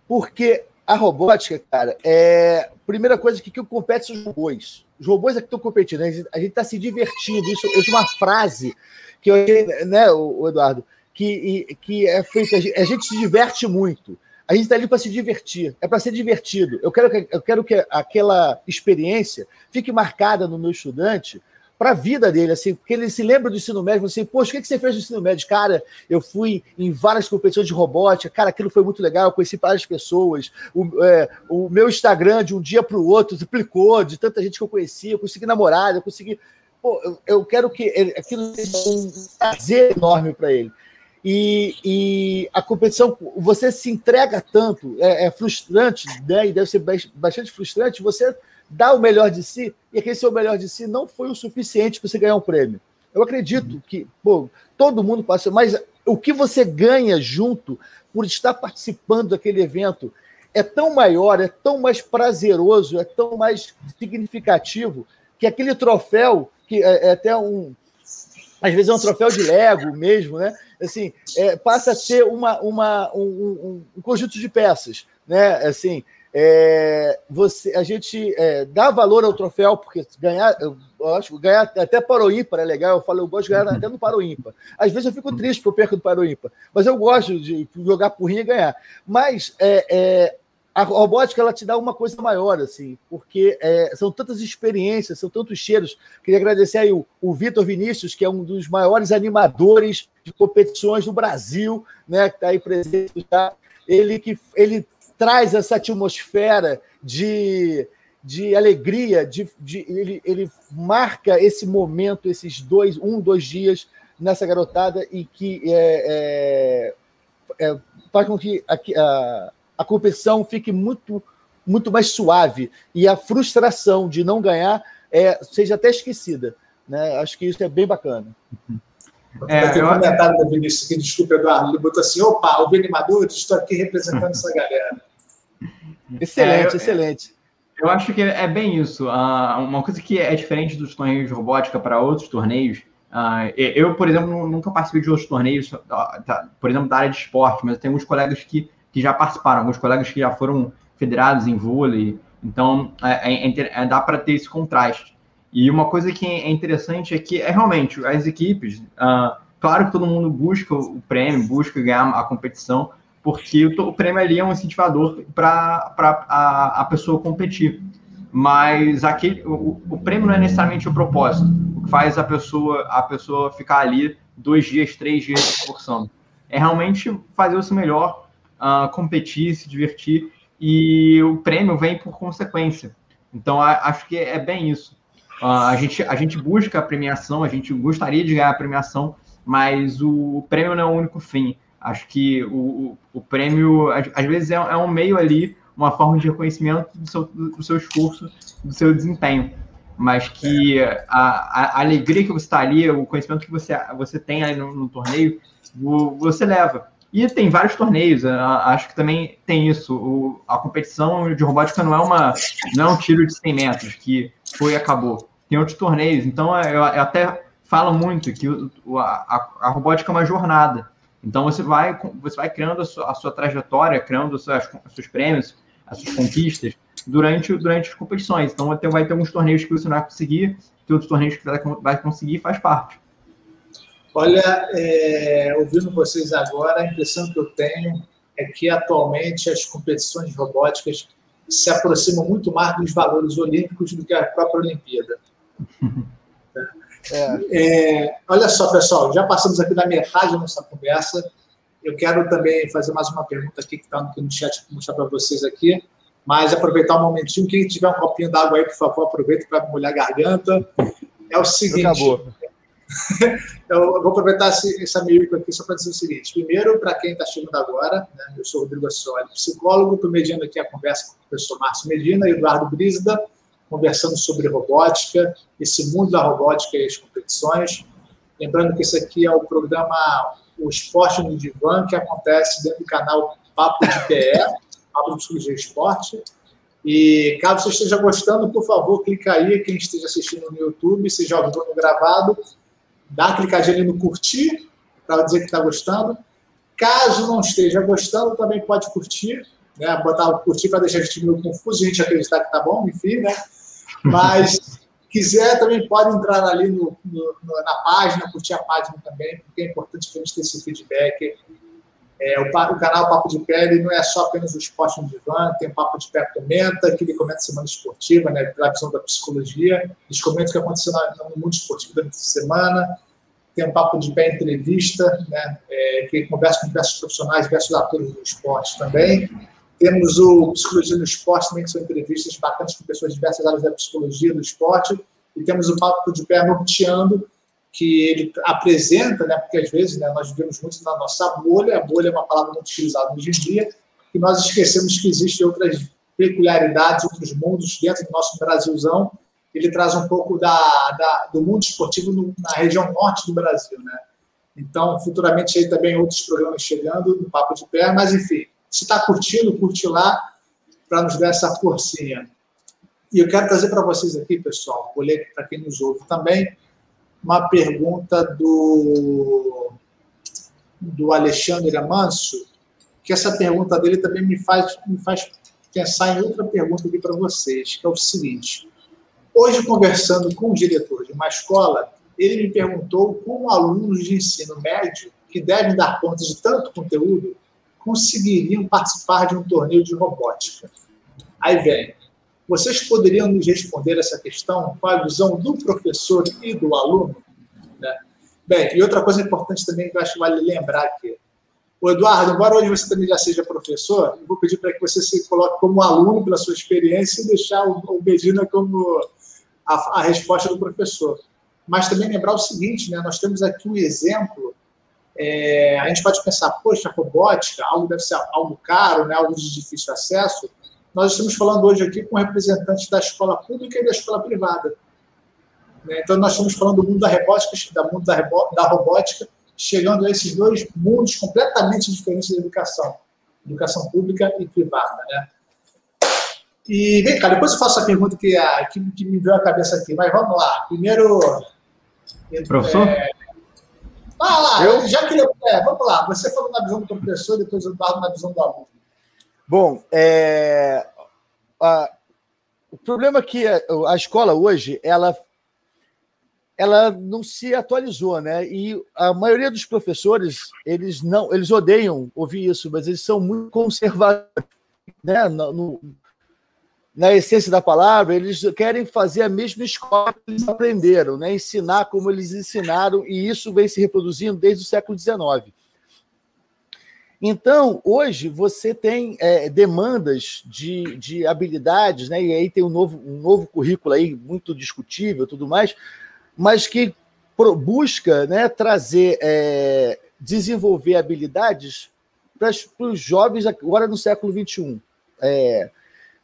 Porque a robótica, cara, é. Primeira coisa que, que compete são os robôs. Os robôs que estão competindo. A gente está se divertindo. Isso, é uma frase que eu, né, o Eduardo, que, que é feito. A gente se diverte muito. A gente está ali para se divertir, é para ser divertido. Eu quero, que, eu quero que aquela experiência fique marcada no meu estudante para a vida dele, assim, porque ele se lembra do ensino médio, assim, poxa, o que você fez no ensino médio? Cara, eu fui em várias competições de robótica, cara, aquilo foi muito legal, eu conheci várias pessoas, o, é, o meu Instagram de um dia para o outro (laughs) duplicou, de tanta gente que eu conhecia, eu consegui namorar, eu consegui pô, eu, eu quero que aquilo seja um prazer enorme para ele. E, e, a competição, você se entrega tanto, é, é, frustrante, né? E deve ser bastante frustrante você dá o melhor de si, e aquele seu melhor de si não foi o suficiente para você ganhar um prêmio. Eu acredito que pô, todo mundo passa, mas o que você ganha junto por estar participando daquele evento é tão maior, é tão mais prazeroso, é tão mais significativo que aquele troféu, que é, é até um. Às vezes é um troféu de Lego mesmo, né? Assim, é, passa a ser uma, uma, um, um, um conjunto de peças, né? Assim, é, você, a gente é, dá valor ao troféu, porque ganhar, eu acho, ganhar até para o ímpar é legal. Eu falo, eu gosto de ganhar até no para o ímpar. Às vezes eu fico triste porque eu perco do para o ímpar, mas eu gosto de jogar por e ganhar. Mas é, é, a robótica ela te dá uma coisa maior, assim, porque é, são tantas experiências, são tantos cheiros. Queria agradecer aí o, o Vitor Vinícius, que é um dos maiores animadores de competições do Brasil, né, que está aí presente já. Ele que ele traz essa atmosfera de, de alegria, de, de, ele, ele marca esse momento, esses dois, um, dois dias nessa garotada e que é, é, é, faz com que a, a, a competição fique muito, muito mais suave e a frustração de não ganhar é, seja até esquecida. Né? Acho que isso é bem bacana. É, Tem um eu... comentário da Vinícius aqui, desculpa, Eduardo, ele botou assim: opa, o animador, estou aqui representando (laughs) essa galera. Excelente, é, excelente. Eu acho que é bem isso. Uh, uma coisa que é diferente dos torneios de robótica para outros torneios. Uh, eu, por exemplo, nunca participei de outros torneios, uh, por exemplo, da área de esporte, mas eu tenho alguns colegas que, que já participaram, alguns colegas que já foram federados em vôlei. Então, é, é, é, é dá para ter esse contraste. E uma coisa que é interessante é que é realmente as equipes. claro que todo mundo busca o prêmio, busca ganhar a competição, porque o, prêmio ali é um incentivador para a, a pessoa competir. Mas aquele, o, o, prêmio não é necessariamente o propósito. O que faz a pessoa, a pessoa ficar ali dois dias, três dias se esforçando. É realmente fazer o seu melhor, uh, competir, se divertir, e o prêmio vem por consequência. Então, a, acho que é bem isso. Uh, a, gente, a gente busca a premiação, a gente gostaria de ganhar a premiação, mas o prêmio não é o único fim. Acho que o, o, prêmio, às, vezes, é, é, um meio ali, uma forma de reconhecimento do seu, do seu esforço, do seu desempenho. Mas que a, a, alegria que você está ali, o conhecimento que você, você tem aí no, no torneio, você leva. E tem vários torneios, acho que também tem isso. O, a competição de robótica não é, uma, não é um tiro de 100 metros, que foi e acabou. Tem outros torneios. Então, eu, eu até falo muito que o, a, a robótica é uma jornada. Então você vai, você vai criando a sua, a sua trajetória, criando os seus, os seus prêmios, as suas conquistas durante, durante as competições. Então vai ter alguns torneios que você não vai conseguir, tem outros torneios que você vai conseguir faz parte. Olha, é, ouvindo vocês agora, a impressão que eu tenho é que atualmente as competições robóticas se aproximam muito mais dos valores olímpicos do que a própria Olimpíada. (laughs) É. É, olha só, pessoal, já passamos aqui da metade da nossa conversa. Eu quero também fazer mais uma pergunta aqui que está aqui no chat para mostrar para vocês aqui. Mas aproveitar um momentinho. Quem tiver um copinho d'água aí, por favor, aproveita para molhar a garganta. É o seguinte. Acabou. (laughs) eu vou aproveitar esse, essa amigo aqui só para dizer o seguinte. Primeiro, para quem está chegando agora, né, eu sou o Rodrigo Assoli, psicólogo, estou mediando aqui a conversa com o professor Márcio Medina e Eduardo Brísida conversando sobre robótica, esse mundo da robótica e as competições. Lembrando que esse aqui é o programa O Esporte no Divã, que acontece dentro do canal Papo de PE, Papo de Psicologia Esporte. E caso você esteja gostando, por favor, clica aí, quem esteja assistindo no YouTube, se já ouviu no gravado, dá uma clicadinha no curtir, para dizer que está gostando. Caso não esteja gostando, também pode curtir, né? botar o curtir para deixar a gente meio confuso, a gente acreditar que tá bom, enfim, né? Mas quiser também pode entrar ali no, no, na página, curtir a página também, porque é importante para a gente ter esse feedback. É, o, o, canal Papo de Pé ele não é só apenas o esporte no divã, tem o Papo de Pé Comenta, que ele comenta semana esportiva, né, pela visão da psicologia, eles comentam o que aconteceu no mundo esportivo durante a semana, tem um Papo de Pé Entrevista, né, é, que conversa com diversos profissionais, diversos atores do esporte também, temos o Psicologia no Esporte também, que são entrevistas bacanas com pessoas de diversas áreas da psicologia do esporte. E temos o Papo de Pé Norteando, que ele apresenta, né, porque às vezes né, nós vivemos muito na nossa bolha, a bolha é uma palavra muito utilizada hoje em dia, e nós esquecemos que existem outras peculiaridades, outros mundos dentro do nosso Brasilzão. Ele traz um pouco da, da do mundo esportivo no, na região norte do Brasil, né? Então, futuramente aí também outros programas chegando no Papo de Pé, mas enfim, se está curtindo, curte lá para nos dar essa forcinha. E eu quero trazer para vocês aqui, pessoal, vou ler para quem nos ouve também, uma pergunta do, do Alexandre Amanso, que essa pergunta dele também me faz, me faz pensar em outra pergunta aqui para vocês, que é o seguinte. Hoje, conversando com o diretor de uma escola, ele me perguntou como alunos de ensino médio, que devem dar conta de tanto conteúdo, conseguiriam participar de um torneio de robótica. Aí vem, vocês poderiam nos responder essa questão com a visão do professor e do aluno? Né? Bem, e outra coisa importante também que eu acho que vale lembrar aqui. O Eduardo, embora hoje você também já seja professor, eu vou pedir para que você se coloque como aluno pela sua experiência e deixar o Medina como a, a resposta do professor. Mas também lembrar o seguinte, né? nós temos aqui um exemplo é, a gente pode pensar, poxa, robótica, algo deve ser algo caro, né, algo de difícil acesso. Nós estamos falando hoje aqui com representantes da escola pública e da escola privada. Né? Então, nós estamos falando do mundo da robótica, da mundo da, da robótica, chegando a esses dois mundos completamente diferentes da educação, educação pública e privada. Né? E vem cá, depois eu faço a pergunta que, a, que, que me veio à cabeça aqui, mas vamos lá. Primeiro. Professor? É, ah lá, eu já queria. É, vamos lá, você falou na visão do professor, depois eu Eduardo na visão do aluno. Bom, é, a, o problema é que a, a, escola hoje, ela, ela não se atualizou, né? E a maioria dos professores, eles não, eles odeiam ouvir isso, mas eles são muito conservadores, né? No, no, na essência da palavra, eles querem fazer a mesma escola que eles aprenderam, né? ensinar como eles ensinaram, e isso vem se reproduzindo desde o século XIX. Então, hoje, você tem é, demandas de, de habilidades, né? e aí tem um novo, um novo currículo aí, muito discutível tudo mais, mas que busca né, trazer, é, desenvolver habilidades para os jovens agora no século XXI. É,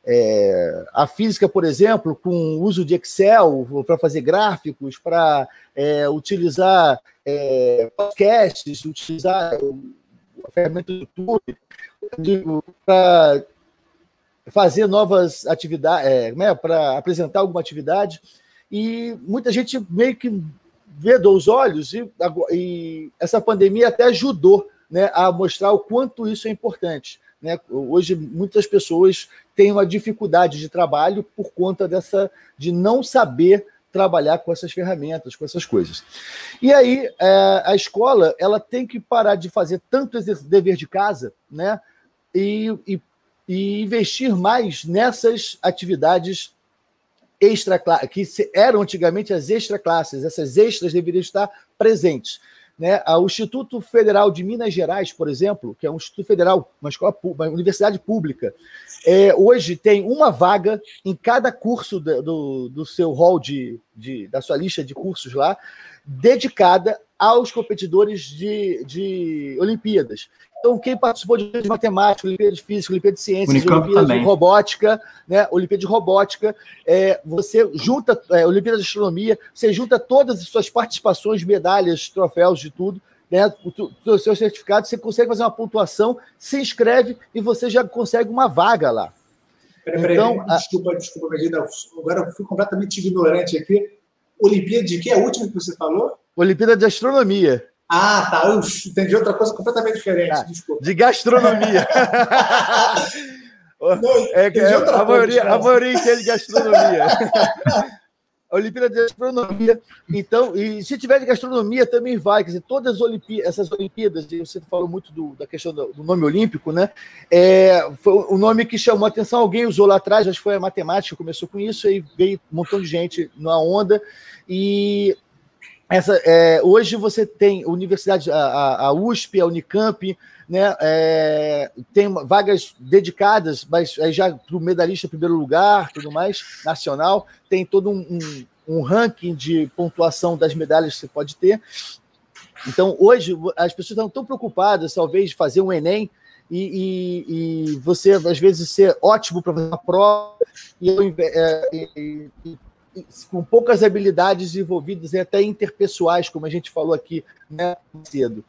é, a física, por exemplo, com o uso de Excel para fazer gráficos, para é, utilizar é, podcasts, utilizar a ferramenta do YouTube para fazer novas atividades, é, né, para apresentar alguma atividade. E muita gente meio que vedou os olhos e, e essa pandemia até ajudou né, a mostrar o quanto isso é importante. Né? Hoje, muitas pessoas têm uma dificuldade de trabalho por conta dessa de não saber trabalhar com essas ferramentas, com essas coisas. E aí é, a escola ela tem que parar de fazer tanto dever de casa, né? E, e, e investir mais nessas atividades extra que eram antigamente as extra classes. Essas extras deveriam estar presentes. Né? O Instituto Federal de Minas Gerais, por exemplo, que é um instituto federal, uma escola uma universidade pública, é, hoje tem uma vaga em cada curso do, do, do seu hall de, de, da sua lista de cursos lá, dedicada aos competidores de, de Olimpíadas. Então, quem participou de matemática, Olimpíada de Física, Olimpíada de Ciências, Unicamp Olimpíada também. de Robótica, né? Olimpíada de Robótica, é, você junta, é, Olimpíada de Astronomia, você junta todas as suas participações, medalhas, troféus, de tudo, né? O, o seu certificado, você consegue fazer uma pontuação, se inscreve e você já consegue uma vaga lá. Peraí, então, peraí, desculpa, desculpa, Medina, agora eu fui completamente ignorante aqui. Olimpíada de que é a última que você falou? Olimpíada de Astronomia. Ah, tá. Eu entendi outra coisa completamente diferente. Ah, desculpa. De gastronomia. (laughs) Não, é, é, a, maioria, a maioria entende gastronomia. (laughs) Olimpíada de Gastronomia. Então, e se tiver de gastronomia, também vai. Quer dizer, todas as Olimpíadas, essas Olimpíadas, você falou muito do, da questão do, do, nome olímpico, né? É, foi o nome que chamou a atenção, alguém usou lá atrás, acho que foi a matemática, começou com isso, aí veio um montão de gente na onda. E essa, é, hoje você tem universidade, a, a, USP, a Unicamp, né, é, tem vagas dedicadas, mas já para o medalhista primeiro lugar, tudo mais, nacional, tem todo um, um, um, ranking de pontuação das medalhas que você pode ter. Então, hoje, as pessoas estão tão preocupadas, talvez, de fazer um Enem, e, e, e, você, às vezes, ser ótimo para fazer uma prova e, é, e, com poucas habilidades envolvidas e até interpessoais, como a gente falou aqui né, cedo.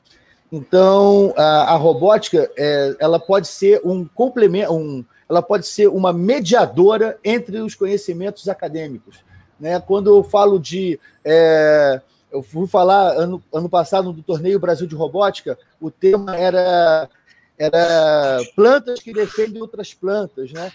Então, a, a robótica é, ela pode ser um complemento, um, ela pode ser uma mediadora entre os conhecimentos acadêmicos. Né? Quando eu falo de. É, eu fui falar ano, ano passado no torneio Brasil de Robótica, o tema era, era plantas que defendem outras plantas, né?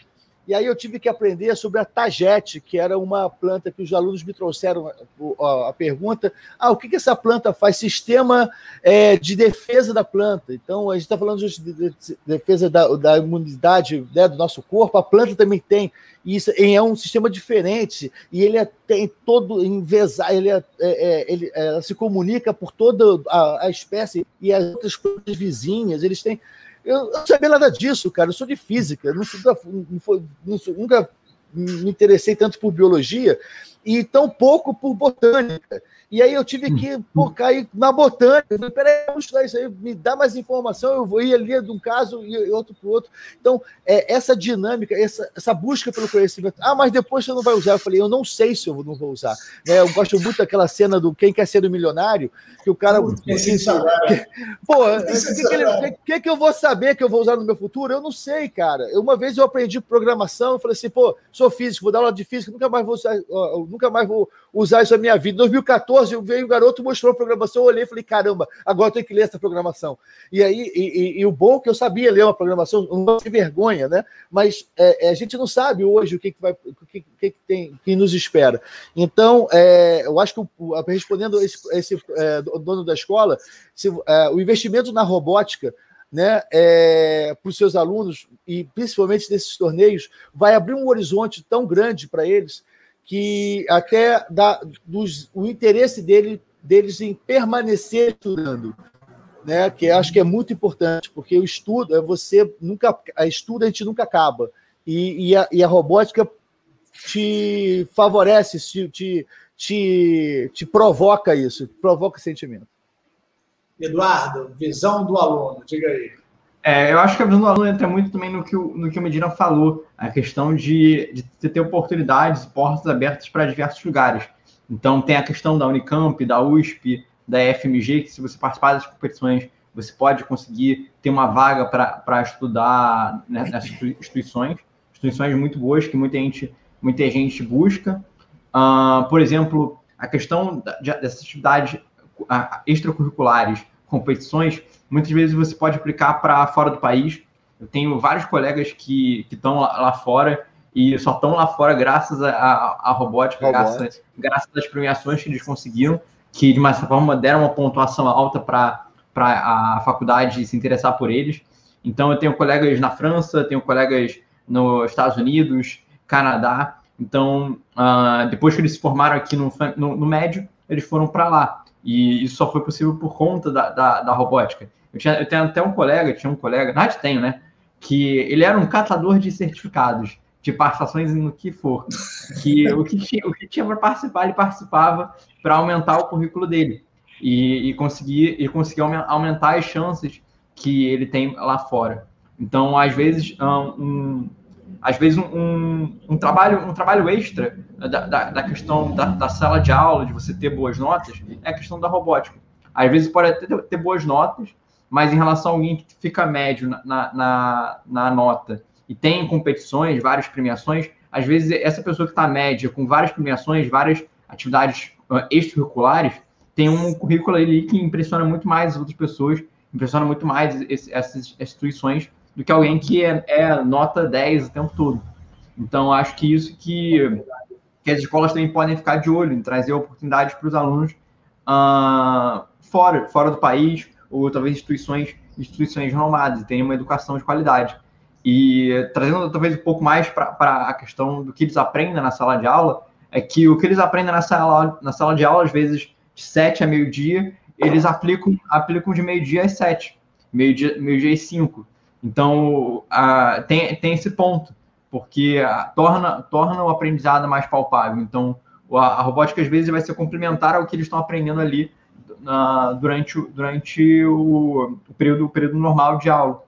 E aí eu tive que aprender sobre a tagete, que era uma planta que os alunos me trouxeram a, pergunta: ah, o que, que essa planta faz? Sistema é, de defesa da planta. Então, a gente está falando de defesa da, da imunidade né, do nosso corpo, a planta também tem. E isso é um sistema diferente, e ele é, tem todo envezar, ele, é, é, é ele é, se comunica por toda a, a espécie e as outras plantas vizinhas, eles têm eu não sabia nada disso, cara. Eu sou de física, não, nunca me interessei tanto por biologia e tão pouco por botânica. E aí eu tive que pô, cair na botânica. Eu falei, peraí, vamos estudar isso aí, me dá mais informação, eu vou ir ali de um caso e outro para o outro. Então, é, essa dinâmica, essa, essa busca pelo conhecimento. Ah, mas depois você não vai usar. Eu falei, eu não sei se eu não vou usar. É, eu gosto muito daquela cena do Quem Quer Ser o Milionário, que o cara. Pô, o que, que, que, eu vou saber que eu vou usar no meu futuro? Eu não sei, cara. Uma vez eu aprendi programação, eu falei assim, pô, sou físico, vou dar aula de física, nunca mais vou usar, nunca mais vou usar isso na minha vida. Em 2014, veio o garoto, mostrou a programação, eu olhei e falei, caramba, agora eu tenho que ler essa programação. E aí, e, e, e o bom é que eu sabia ler uma programação, não de vergonha, né? Mas é, é, a gente não sabe hoje o que, que vai, o que, que, tem, que nos espera. Então, é, eu acho que respondendo esse, esse é, dono da escola, se, é, o investimento na robótica né, é, para os seus alunos, e principalmente nesses torneios, vai abrir um horizonte tão grande para eles que até dá dos, o interesse dele, deles em permanecer estudando, né? Que acho que é muito importante, porque o estudo é você nunca a estudo a gente nunca acaba e, e, a, e a robótica te favorece, te, te, te, te provoca isso, provoca sentimento. Eduardo, visão do aluno, diga aí. É, eu acho que a visão do aluno entra muito também no que o, no que o Medina falou, a questão de, de ter oportunidades, portas abertas para diversos lugares. Então, tem a questão da Unicamp, da USP, da FMG, que se você participar das competições, você pode conseguir ter uma vaga para estudar né, nessas instituições, instituições muito boas que muita gente, muita gente busca. Uh, por exemplo, a questão da, dessas atividades extracurriculares, competições, muitas vezes você pode aplicar para fora do país. Eu tenho vários colegas que estão lá, lá, fora e só estão lá fora graças à robótica, graças, graças às premiações que eles conseguiram, que de uma certa forma deram uma pontuação alta para a faculdade se interessar por eles. Então, eu tenho colegas na França, tenho colegas nos Estados Unidos, Canadá. Então, uh, depois que eles se formaram aqui no, no, no médio, eles foram para lá. E isso só foi possível por conta da, da, da robótica. Eu, tinha, eu tenho até um colega, tinha um colega, na verdade tenho, né? Que ele era um catador de certificados, de participações no que for. Que o que tinha, o que tinha para participar, ele participava para aumentar o currículo dele. E, e conseguir e conseguir aumentar as chances que ele tem lá fora. Então, às vezes, um, às vezes um, um, um, trabalho um trabalho extra da, da, da questão da, da, sala de aula, de você ter boas notas, é a questão da robótica. Às vezes pode até ter, ter boas notas, mas em relação a alguém que fica médio na, na, na nota e tem competições, várias premiações, às vezes essa pessoa que está média, com várias premiações, várias atividades uh, extracurriculares, tem um currículo ali que impressiona muito mais as outras pessoas, impressiona muito mais esse, essas instituições do que alguém que é, é, nota 10 o tempo todo. Então, acho que isso que, que as escolas também podem ficar de olho, em trazer oportunidades para os alunos uh, fora, fora do país, ou talvez instituições, instituições renomadas e tenham uma educação de qualidade. E trazendo talvez um pouco mais para a questão do que eles aprendem na sala de aula, é que o que eles aprendem na sala, na sala de aula, às vezes de 7 a meio-dia, eles aplicam, aplicam de meio-dia às 7, meio-dia meio às 5. Então, tem, tem esse ponto, porque torna, torna o aprendizado mais palpável. Então, a, a robótica, às vezes, vai ser complementar ao que eles estão aprendendo ali durante, durante o, o, período, o período normal de aula.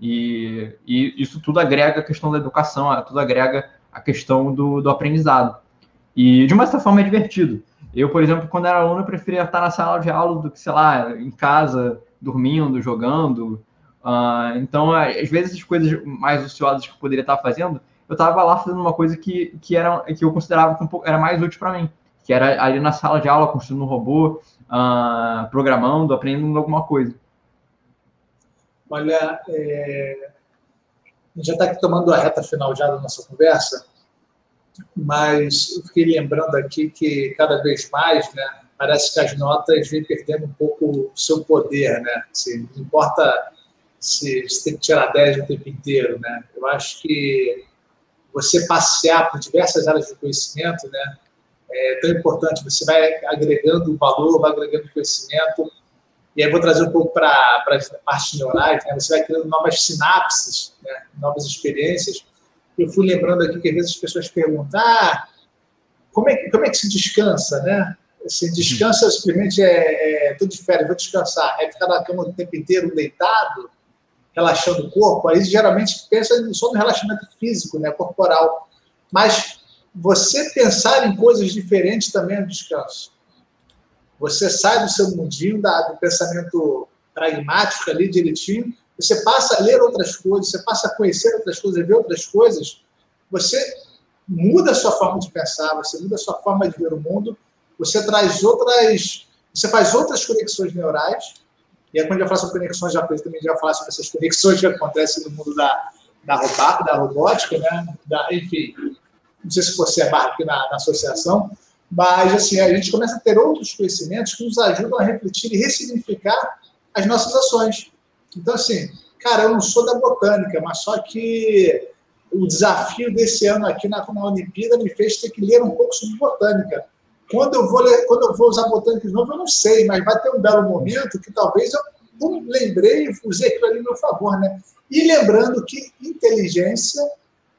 E, e isso tudo agrega a questão da educação, tudo agrega a questão do, do aprendizado. E de uma certa forma é divertido. Eu, por exemplo, quando era aluno, eu preferia estar na sala de aula do que, sei lá, em casa, dormindo, jogando. Uh, então, às vezes, as coisas mais ociosas que eu poderia estar fazendo, eu estava lá fazendo uma coisa que, que, era, que eu considerava que um pouco, era mais útil para mim, que era ali na sala de aula, construindo um robô, uh, programando, aprendendo alguma coisa. Olha, é... já está aqui tomando a reta final já da nossa conversa, mas eu fiquei lembrando aqui que cada vez mais, né, parece que as notas vêm perdendo um pouco o seu poder, né? Assim, não importa se tem que tirar 10 o tempo inteiro, né? Eu acho que você passear por diversas áreas de conhecimento, né, é tão importante. Você vai agregando valor, vai agregando conhecimento. E aí vou trazer um pouco para a parte neurais, né? Você vai criando novas sinapses, né? novas experiências eu fui lembrando aqui que às vezes as pessoas perguntam, ah, como é, como é que se descansa, né? Se descansa simplesmente é, é tô de férias, vou descansar, é ficar na cama o tempo inteiro deitado, relaxando o corpo, aí geralmente pensa só no relaxamento físico, né, corporal. Mas você pensar em coisas diferentes também é um descanso. Você sai do seu mundinho, da, do pensamento pragmático ali direitinho, você passa a ler outras coisas, você passa a conhecer outras coisas, ver outras coisas, você muda a sua forma de pensar, você muda a sua forma de ver o mundo, você traz outras, você faz outras conexões neurais, e aí quando eu faço conexões, já também já falar sobre essas conexões que acontecem no mundo da, da, da robótica, né? Da, enfim, não sei se você é aqui na, na associação, mas assim, a gente começa a ter outros conhecimentos que nos ajudam a refletir e ressignificar as nossas ações. Então, assim, cara, eu não sou da botânica, mas só que o desafio desse ano aqui na, na Olimpíada me fez ter que ler um pouco sobre botânica. Quando eu vou, ler, quando eu vou usar botânica de novo, eu não sei, mas vai ter um belo momento que talvez eu pum, lembrei e usei aquilo ali a meu favor, né? E lembrando que inteligência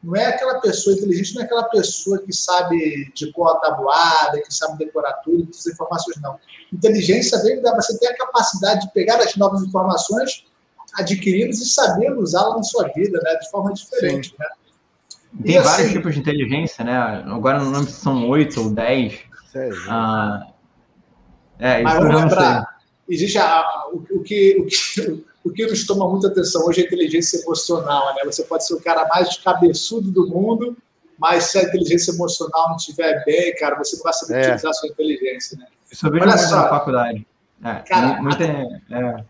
não é aquela pessoa inteligente, não é aquela pessoa que sabe de cor a tabuada, que sabe decorar tudo, essas informações, não. Inteligência vem da você ter a capacidade de pegar as novas informações adquiri-los e saber usá-los na sua vida, né? De forma diferente, Sim. né? Tem e vários assim, tipos de inteligência, né? Agora não lembro se são oito ou dez. Ah, é, isso vamos lembrar, existe a, o, o, que, o, que, (laughs) o que nos toma muita atenção hoje é a inteligência emocional, né? Você pode ser o cara mais cabeçudo do mundo, mas se a inteligência emocional não estiver bem, cara, você não vai saber é. utilizar a sua inteligência, né? Isso eu vejo Olha só, na faculdade. É, cara, muito, é,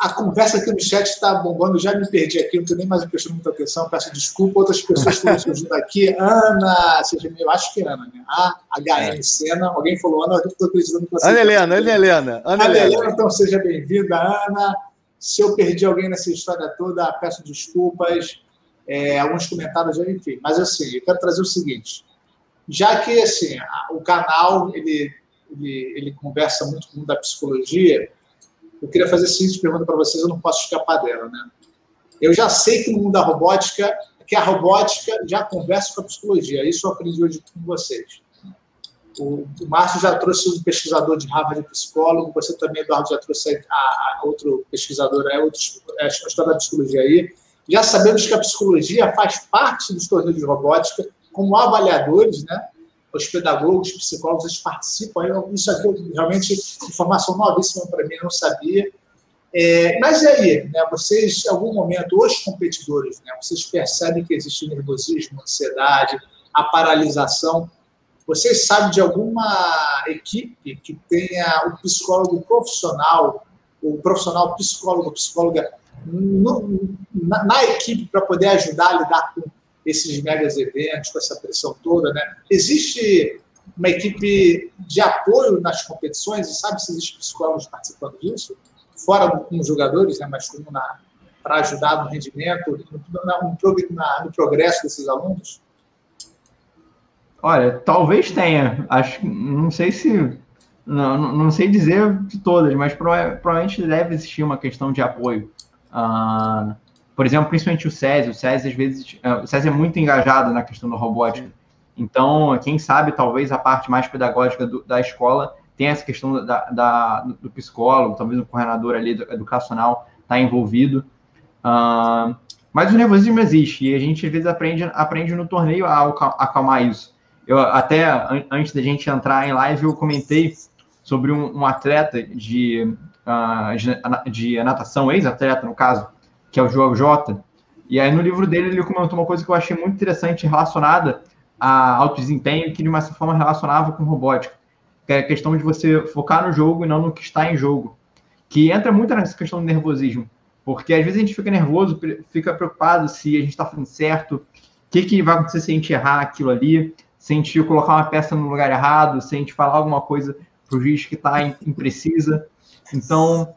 a conversa aqui no chat está bombando, já me perdi aqui, não estou nem mais prestando muita atenção, peço desculpa. Outras pessoas estão surgindo aqui. Ana, seja, eu acho que é Ana, né? A HM é. Sena, alguém falou Ana, eu estou acreditando que você. Ana Helena, Ana Helena. Ana, Ana Helena, então seja bem-vinda, Ana. Se eu perdi alguém nessa história toda, peço desculpas. É, alguns comentários, enfim. Mas assim, eu quero trazer o seguinte: já que assim, o canal ele, ele, ele conversa muito com o mundo da psicologia eu queria fazer a seguinte pergunta para vocês, eu não posso escapar dela, né? Eu já sei que no mundo da robótica, que a robótica já conversa com a psicologia, isso eu aprendi hoje com vocês. O, o Márcio já trouxe um pesquisador de Harvard, psicólogo, você também, Eduardo, já trouxe a, a outro pesquisador, é, outro, é a história da psicologia aí. Já sabemos que a psicologia faz parte dos torneios de robótica como avaliadores, né? Os pedagogos, psicólogos, eles participam. Isso aqui realmente informação novíssima para mim, eu não sabia. É, mas e aí, né, vocês, em algum momento, os competidores, né, vocês percebem que existe nervosismo, ansiedade, a paralisação. Vocês sabem de alguma equipe que tenha o psicólogo profissional, o profissional psicólogo, psicóloga, no, na, na equipe para poder ajudar a lidar com esses megas eventos, com essa pressão toda, né? Existe uma equipe de apoio nas competições e sabe se existe psicólogos participando disso? Fora com os jogadores, né? Mas como para ajudar no rendimento, no, no, na, no progresso desses alunos? Olha, talvez tenha. Acho, não sei se não, não sei dizer de todas, mas provavelmente deve existir uma questão de apoio. Uh, por exemplo, principalmente o SESI, o SESI às vezes, é, o SESI é muito engajado na questão da robótica. Então, quem sabe, talvez a parte mais pedagógica do, da escola tenha essa questão da, da, do psicólogo, talvez o coordenador ali educacional está envolvido. Uh, mas o nervosismo existe e a gente às vezes aprende, aprende no torneio a acalmar isso. Eu até antes da gente entrar em live eu comentei sobre um, um atleta de, uh, de natação, ex-atleta no caso, que é o João Jota. E aí no livro dele ele comentou uma coisa que eu achei muito interessante relacionada a alto desempenho que de uma certa forma relacionava com robótica, que é a questão de você focar no jogo e não no que está em jogo, que entra muito nessa questão do nervosismo. Porque às vezes a gente fica nervoso, fica preocupado se a gente está fazendo certo, o que, que vai acontecer se a gente errar aquilo ali, se a gente colocar uma peça no lugar errado, se a gente falar alguma coisa para o juiz que está imprecisa. Então,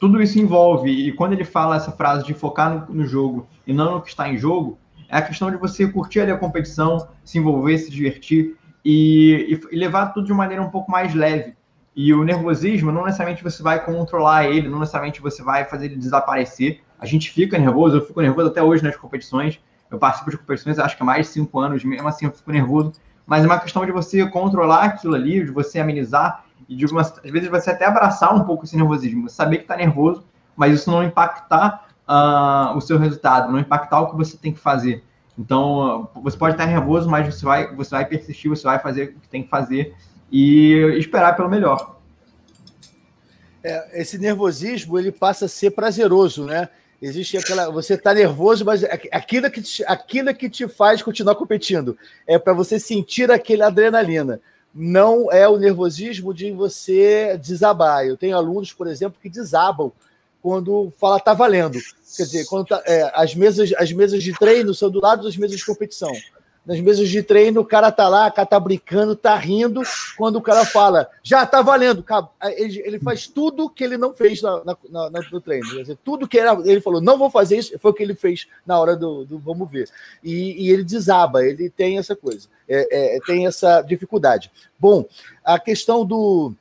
tudo isso envolve. E quando ele fala essa frase de focar no, no, jogo e não no que está em jogo, é a questão de você curtir ali a competição, se envolver, se divertir e, e, levar tudo de maneira um pouco mais leve. E o nervosismo, não necessariamente você vai controlar ele, não necessariamente você vai fazer ele desaparecer. A gente fica nervoso, eu fico nervoso até hoje nas competições. Eu participo de competições, acho que há mais de cinco anos, mesmo assim eu fico nervoso. Mas é uma questão de você controlar aquilo ali, de você amenizar e de às vezes você até abraçar um pouco esse nervosismo, saber que está nervoso, mas isso não impactar uh, o seu resultado, não impactar o que você tem que fazer. Então, você pode estar nervoso, mas você vai, você vai persistir, você vai fazer o que tem que fazer e esperar pelo melhor. É, esse nervosismo ele passa a ser prazeroso, né? Existe aquela. Você está nervoso, mas aquilo que, te, aquilo que te faz continuar competindo é para você sentir aquele adrenalina. Não é o nervosismo de você desabar. Eu tenho alunos, por exemplo, que desabam quando fala tá valendo. Quer dizer, quando tá, é, as, mesas, as mesas de treino são do lado das mesas de competição nas mesas de treino, o cara tá lá, o cara tá tá rindo, quando o cara fala, já tá valendo, ele, ele faz tudo que ele não fez na, na, na, no treino. Dizer, tudo que era, ele falou, não vou fazer isso, foi o que ele fez na hora do, do vamos ver. E, e, ele desaba, ele tem essa coisa, é, é, tem essa dificuldade. Bom, a questão do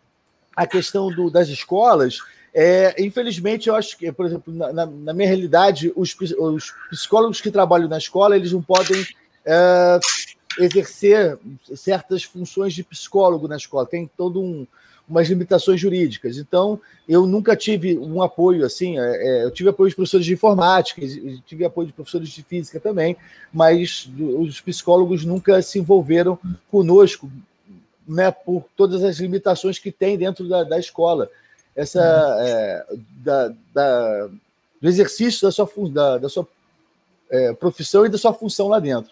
a questão do, das escolas, é, infelizmente, eu acho que, por exemplo, na, na minha realidade, os, os psicólogos que trabalham na escola, eles não podem é, exercer certas funções de psicólogo na escola. Tem todo um umas limitações jurídicas. Então, eu nunca tive um apoio assim. É eu tive apoio de professores de informática, tive apoio de professores de física também, mas os psicólogos nunca se envolveram conosco, né, por todas as limitações que tem dentro da, da escola. Essa é, da, da, do exercício da sua, da, da sua é, profissão e da sua função lá dentro.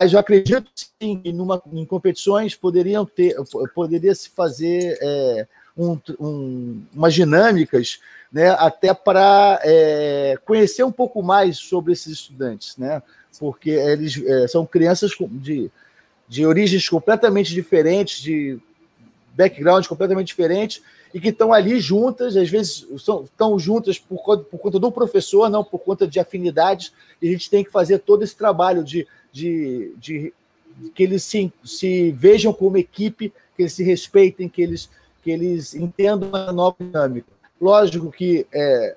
Mas eu acredito sim que numa, em competições poderiam ter, poderia se fazer é, um, um, umas dinâmicas, né, até para é, conhecer um pouco mais sobre esses estudantes, né, porque eles é, são crianças de, de origens completamente diferentes, de background completamente diferentes, e que estão ali juntas, às vezes estão juntas por conta, por conta do professor, não por conta de afinidades, e a gente tem que fazer todo esse trabalho de, de, de que eles se, se vejam como equipe, que eles se respeitem, que eles, que eles entendam a nova dinâmica. Lógico que é,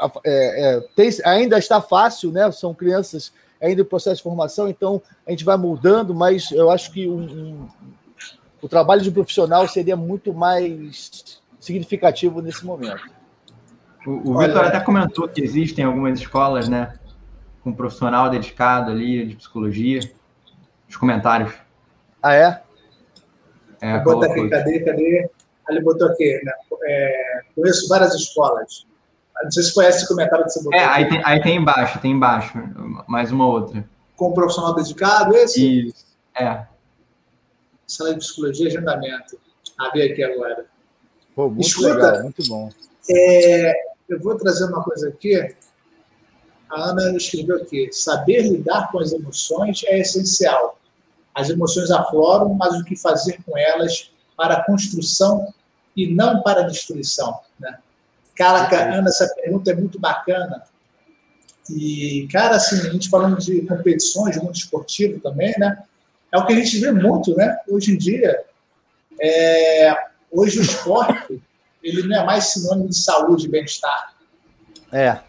é, é, tem, ainda está fácil, né? São crianças ainda em processo de formação, então a gente vai mudando, mas eu acho que um, um o trabalho de um profissional seria muito mais significativo nesse momento. O, o Vitor até comentou que existem algumas escolas, né, com um profissional dedicado ali de psicologia. Os comentários. Ah, é? É, botar aqui, cadê, cadê? Ele botou aqui, né? É, conheço várias escolas. Não sei se conhece esse comentário que você botou. É, aí tem, aí tem embaixo, tem embaixo, mais uma outra. Com um profissional dedicado, esse? Isso, é sala de psicologia e agendamento. Abri aqui agora. Pô, muito Escuta, legal, muito bom. É, eu vou trazer uma coisa aqui. A Ana escreveu aqui: saber lidar com as emoções é essencial. As emoções afloram, mas o que fazer com elas para a construção e não para a destruição? Né? Caraca, Ana, essa pergunta é muito bacana. E, cara, assim, a gente falando de competições, de mundo esportivo também, né? É o que a gente vê muito, né? Hoje em dia, é, hoje o esporte ele não é mais sinônimo de saúde e bem-estar. É.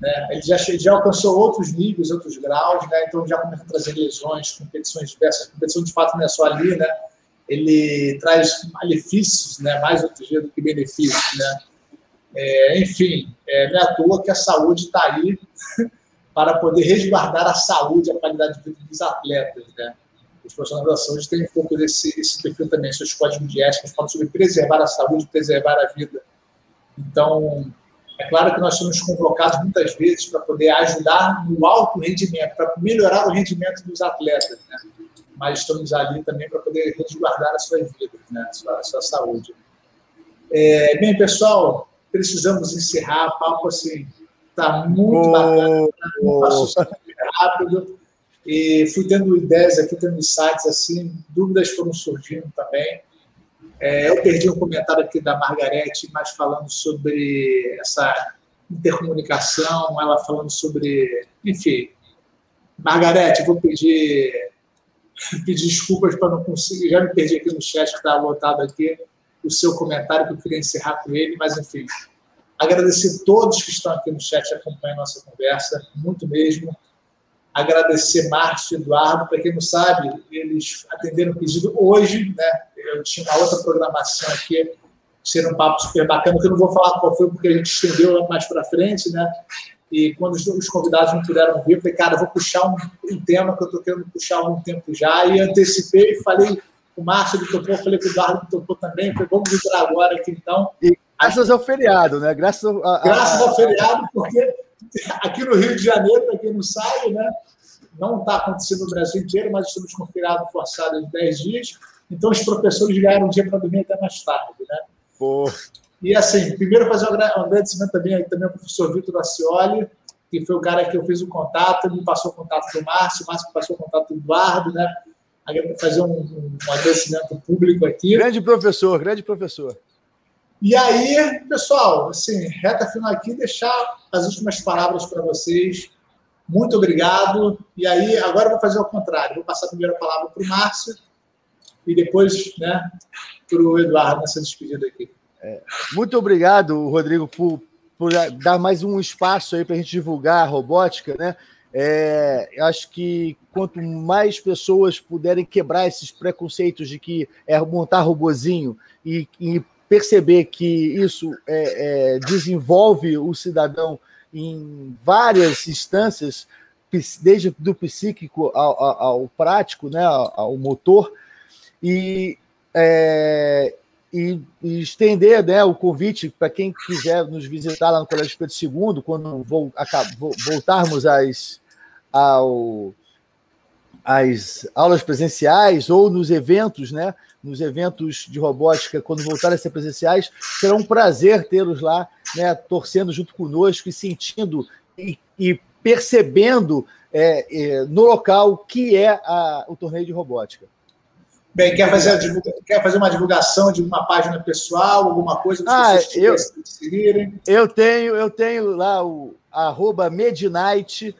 Né? Ele já, já alcançou outros níveis, outros graus, né? então já começa a trazer lesões, competições diversas. A competição, de fato, não é só ali, né? ele traz malefícios, né? mais outro dia do que benefícios. Né? É, enfim, é, não é à toa que a saúde está aí (laughs) para poder resguardar a saúde e a qualidade de vida dos atletas. Né? Os profissionais da saúde têm um pouco desse esse perfil também, seus códigos de ética falam sobre preservar a saúde, preservar a vida. Então, é claro que nós somos convocados muitas vezes para poder ajudar no alto rendimento, para melhorar o rendimento dos atletas, né? mas estamos ali também para poder resguardar as suas vidas, né? a, sua, a sua saúde. É, bem, pessoal, precisamos encerrar. O papo assim está muito oh, bacana, oh. passou super rápido. E fui tendo ideias aqui, tendo insights assim, dúvidas foram surgindo também. É, eu perdi um comentário aqui da Margarete, mas falando sobre essa intercomunicação, ela falando sobre. Enfim. Margarete, vou pedir, (laughs) pedir desculpas para não conseguir. Já me perdi aqui no chat que estava lotado aqui o seu comentário, que eu queria encerrar com ele, mas enfim. Agradecer a todos que estão aqui no chat acompanhando a nossa conversa, muito mesmo. Agradecer Márcio e Eduardo, para quem não sabe, eles atenderam o pedido hoje, né? Eu tinha uma outra programação aqui, ser um papo super bacana, que eu não vou falar qual foi, porque a gente estendeu mais para frente, né? E quando os, convidados não puderam vir, eu falei, cara, vou puxar um, um tema que eu estou querendo puxar há algum tempo já, e antecipei e falei o Márcio ele topou, falei que o Eduardo topou também, falei, vamos entrar agora aqui então. E graças ao feriado, né? Graças, a, a... graças ao feriado, porque aqui no Rio de Janeiro, para quem não sabe, né? Não está acontecendo no Brasil inteiro, mas estamos com feriado forçado de 10 dias. Então os professores ganharam um dia para dormir até mais tarde, né? Pô. E assim, primeiro fazer um agradecimento também, também ao professor Vitor Acioli, que foi o cara que eu fiz o contato, me passou o contato do Márcio, o Márcio passou o contato do Eduardo, né? fazer um, um, agradecimento público aqui. Grande professor, grande professor. E aí, pessoal, assim, reta final aqui, deixar as últimas palavras para vocês. Muito obrigado. E aí, agora eu vou fazer o contrário. Vou passar a primeira palavra para o Márcio e depois né, para o Eduardo nessa despedida aqui. É, muito obrigado, Rodrigo, por, por dar mais um espaço aí para a gente divulgar a robótica, né? É, acho que quanto mais pessoas puderem quebrar esses preconceitos de que é montar robozinho e, e perceber que isso é, é, desenvolve o cidadão em várias instâncias, desde do psíquico ao, ao, ao prático, né, ao, motor, e, é, e, e, estender né, o convite para quem quiser nos visitar lá no Colégio Pedro II, quando vou, voltarmos às ao, às aulas presenciais ou nos eventos, né? Nos eventos de robótica, quando voltarem a ser presenciais, será um prazer tê-los lá, né? Torcendo junto conosco e sentindo e, e percebendo é, é, no local o que é a, o torneio de robótica. Bem, quer fazer, quer fazer uma divulgação de uma página pessoal, alguma coisa que ah, vocês eu, seguirem? Eu tenho, eu tenho lá o arroba Midnight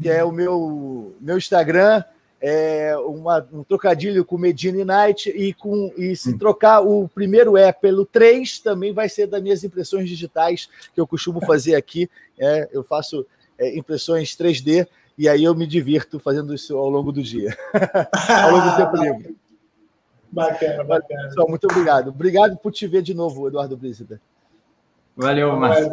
que é o meu, meu Instagram, é uma, um trocadilho com Medina Night e com e se hum. trocar o primeiro é pelo 3 também vai ser das minhas impressões digitais que eu costumo fazer aqui. É, eu faço é, impressões 3D e aí eu me divirto fazendo isso ao longo do dia, (laughs) ao longo do tempo livre. Bacana, bacana. Pessoal, muito obrigado. Obrigado por te ver de novo, Eduardo Brígida. Valeu, Marcos.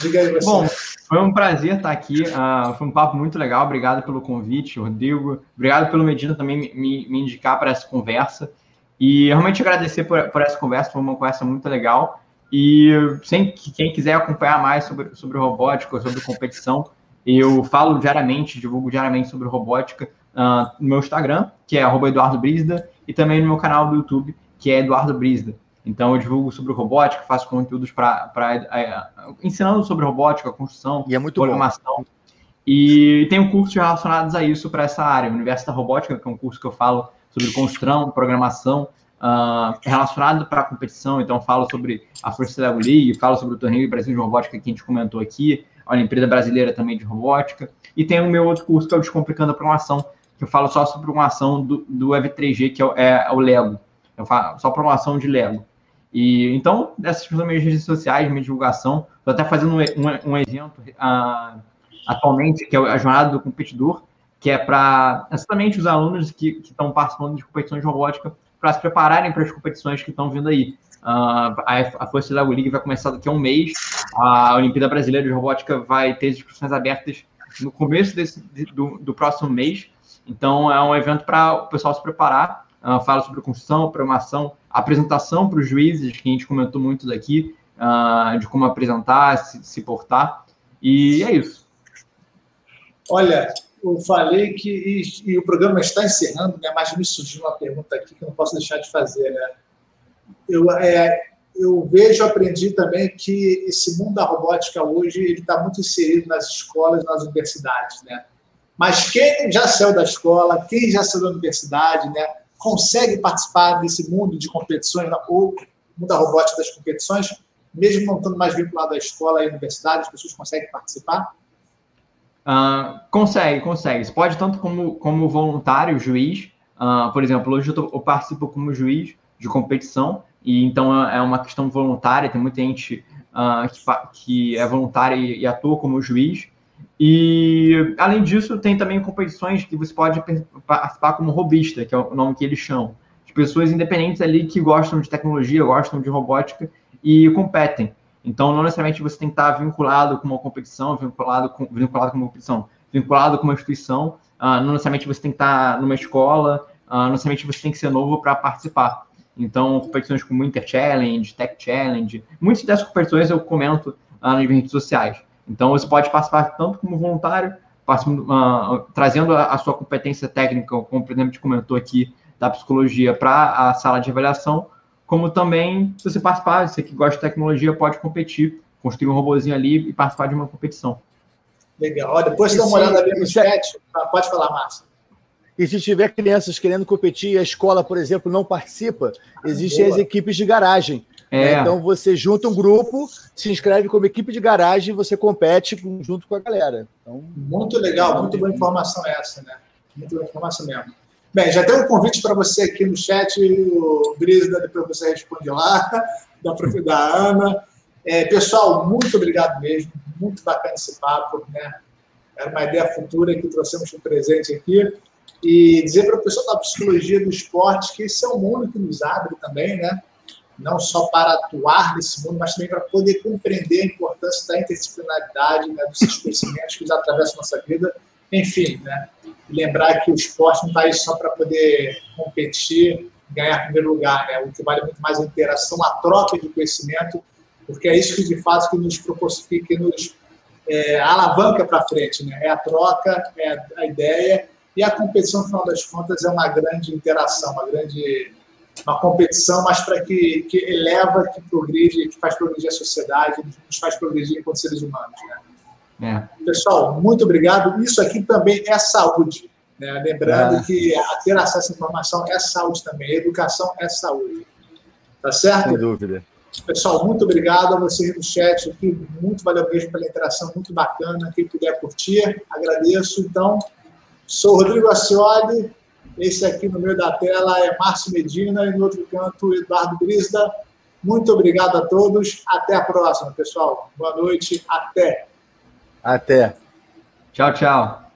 Diga aí. Bom, foi um prazer estar aqui. Uh, foi um papo muito legal. Obrigado pelo convite, Rodrigo. Obrigado pelo Medina também me, me indicar para essa conversa. E realmente agradecer por, por, essa conversa. Foi uma conversa muito legal. E sem, quem quiser acompanhar mais sobre, sobre robótica, sobre competição, eu falo diariamente, divulgo diariamente sobre robótica uh, no meu Instagram, que é Eduardo Brisda, e também no meu canal do YouTube, que é Eduardo Brisda. Então, eu divulgo sobre robótica, faço conteúdos para ensinando sobre robótica, construção, e é muito programação. Bom. E tenho cursos relacionados a isso para essa área. O Universo da Robótica, que é um curso que eu falo sobre construção, programação, uh, relacionado para a competição. Então, falo sobre a Força da League, falo sobre o Torneio Brasil de Robótica que a gente comentou aqui, a Olimpíada Brasileira também de Robótica. E tem o meu outro curso, que é o Descomplicando a Programação, que eu falo só sobre programação do, do Ev3G, que é, é, é o Lego. Eu falo só programação de Lego. E então, essas minhas redes sociais, minha divulgação, estou até fazendo um, um, um evento uh, atualmente, que é a Jornada do Competidor, que é para exatamente os alunos que estão participando de competições de robótica para se prepararem para as competições que estão vindo aí. Uh, a, a Força da League vai começar daqui a um mês. A Olimpíada Brasileira de Robótica vai ter inscrições abertas no começo desse, do, do próximo mês. Então, é um evento para o pessoal se preparar. Uh, fala sobre construção, programação, apresentação para os juízes, que a gente comentou muito daqui, uh, de como apresentar, se, se portar. E é isso. Olha, eu falei que e, e, o programa está encerrando, né? mas me surgiu uma pergunta aqui que eu não posso deixar de fazer. Né? Eu, é, eu vejo, aprendi também que esse mundo da robótica hoje ele está muito inserido nas escolas, nas universidades, né? Mas quem já saiu da escola, quem já saiu da universidade, né, consegue participar desse mundo de competições ou mundo da robótica das competições, mesmo não estando mais vinculado à escola e à universidade, as pessoas conseguem participar? Uh, consegue, consegue. Você pode tanto como, como voluntário, juiz. Uh, por exemplo, hoje eu, tô, eu, participo como juiz de competição, e então é, é uma questão voluntária, tem muita gente uh, que, que, é voluntária e, e, atua como juiz. E, além disso, tem também competições que você pode participar como robista, que é o nome que eles chamam. De pessoas independentes ali que gostam de tecnologia, gostam de robótica e competem. Então, não necessariamente você tem que estar vinculado com uma competição, vinculado com, vinculado com uma competição, vinculado com uma instituição, uh, não necessariamente você tem que estar numa escola, uh, não necessariamente você tem que ser novo para participar. Então, competições como Inter Challenge, Tech Challenge, muitas dessas competições eu comento uh, nas redes sociais. Então, você pode participar tanto como voluntário, uh, trazendo a, a, sua competência técnica, como por exemplo, a gente comentou aqui, da psicologia para a sala de avaliação, como também, se você participar, você que gosta de tecnologia, pode competir, construir um robozinho ali e participar de uma competição. Legal. Ó, depois dá uma olhada ali no chat. Ah, pode falar, Márcio. E se tiver crianças querendo competir, a escola, por exemplo, não participa, existem as equipes de garagem. Né? É. Então você junta um grupo, se inscreve como equipe de garagem e você compete junto com a galera. Então, muito legal, muito boa informação essa, né? Muito boa informação mesmo. Bem, já tem um convite para você aqui no chat, o Brisda, depois você responde lá, (laughs) da prof. da Ana. É, pessoal, muito obrigado mesmo, muito bacana esse papo, né? Era uma ideia futura que trouxemos um presente aqui. E dizer para o pessoal da psicologia do esporte que esse é um mundo que nos abre também, né? Não só para atuar nesse mundo, mas também para poder compreender a importância da interdisciplinaridade, né, dos conhecimentos que atravessam nossa vida. Enfim, né? lembrar que o esporte não está aí só para poder competir, ganhar primeiro lugar, né? O que vale muito mais é a interação, a troca de conhecimento, porque é isso que de fato que nos proporciona, que nos é, alavanca para frente, né? É a troca, é a ideia e a competição, no final das contas, é uma grande interação, uma grande uma competição, mas para que, que eleva, que progride, que faz progredir a sociedade, nos faz progredir enquanto seres humanos, né? É. Pessoal, muito obrigado. Isso aqui também é saúde. Né? Lembrando é. que ter acesso à informação é saúde também. Educação é saúde. Tá certo? Sem dúvida. Pessoal, muito obrigado a vocês no chat aqui. Muito valeu mesmo pela interação, muito bacana. Quem puder curtir, agradeço. Então, sou Rodrigo Acioli. Esse aqui no meio da tela é Márcio Medina e no outro canto, Eduardo Brisda. Muito obrigado a todos. Até a próxima, pessoal. Boa noite. Até. Até. Tchau, tchau.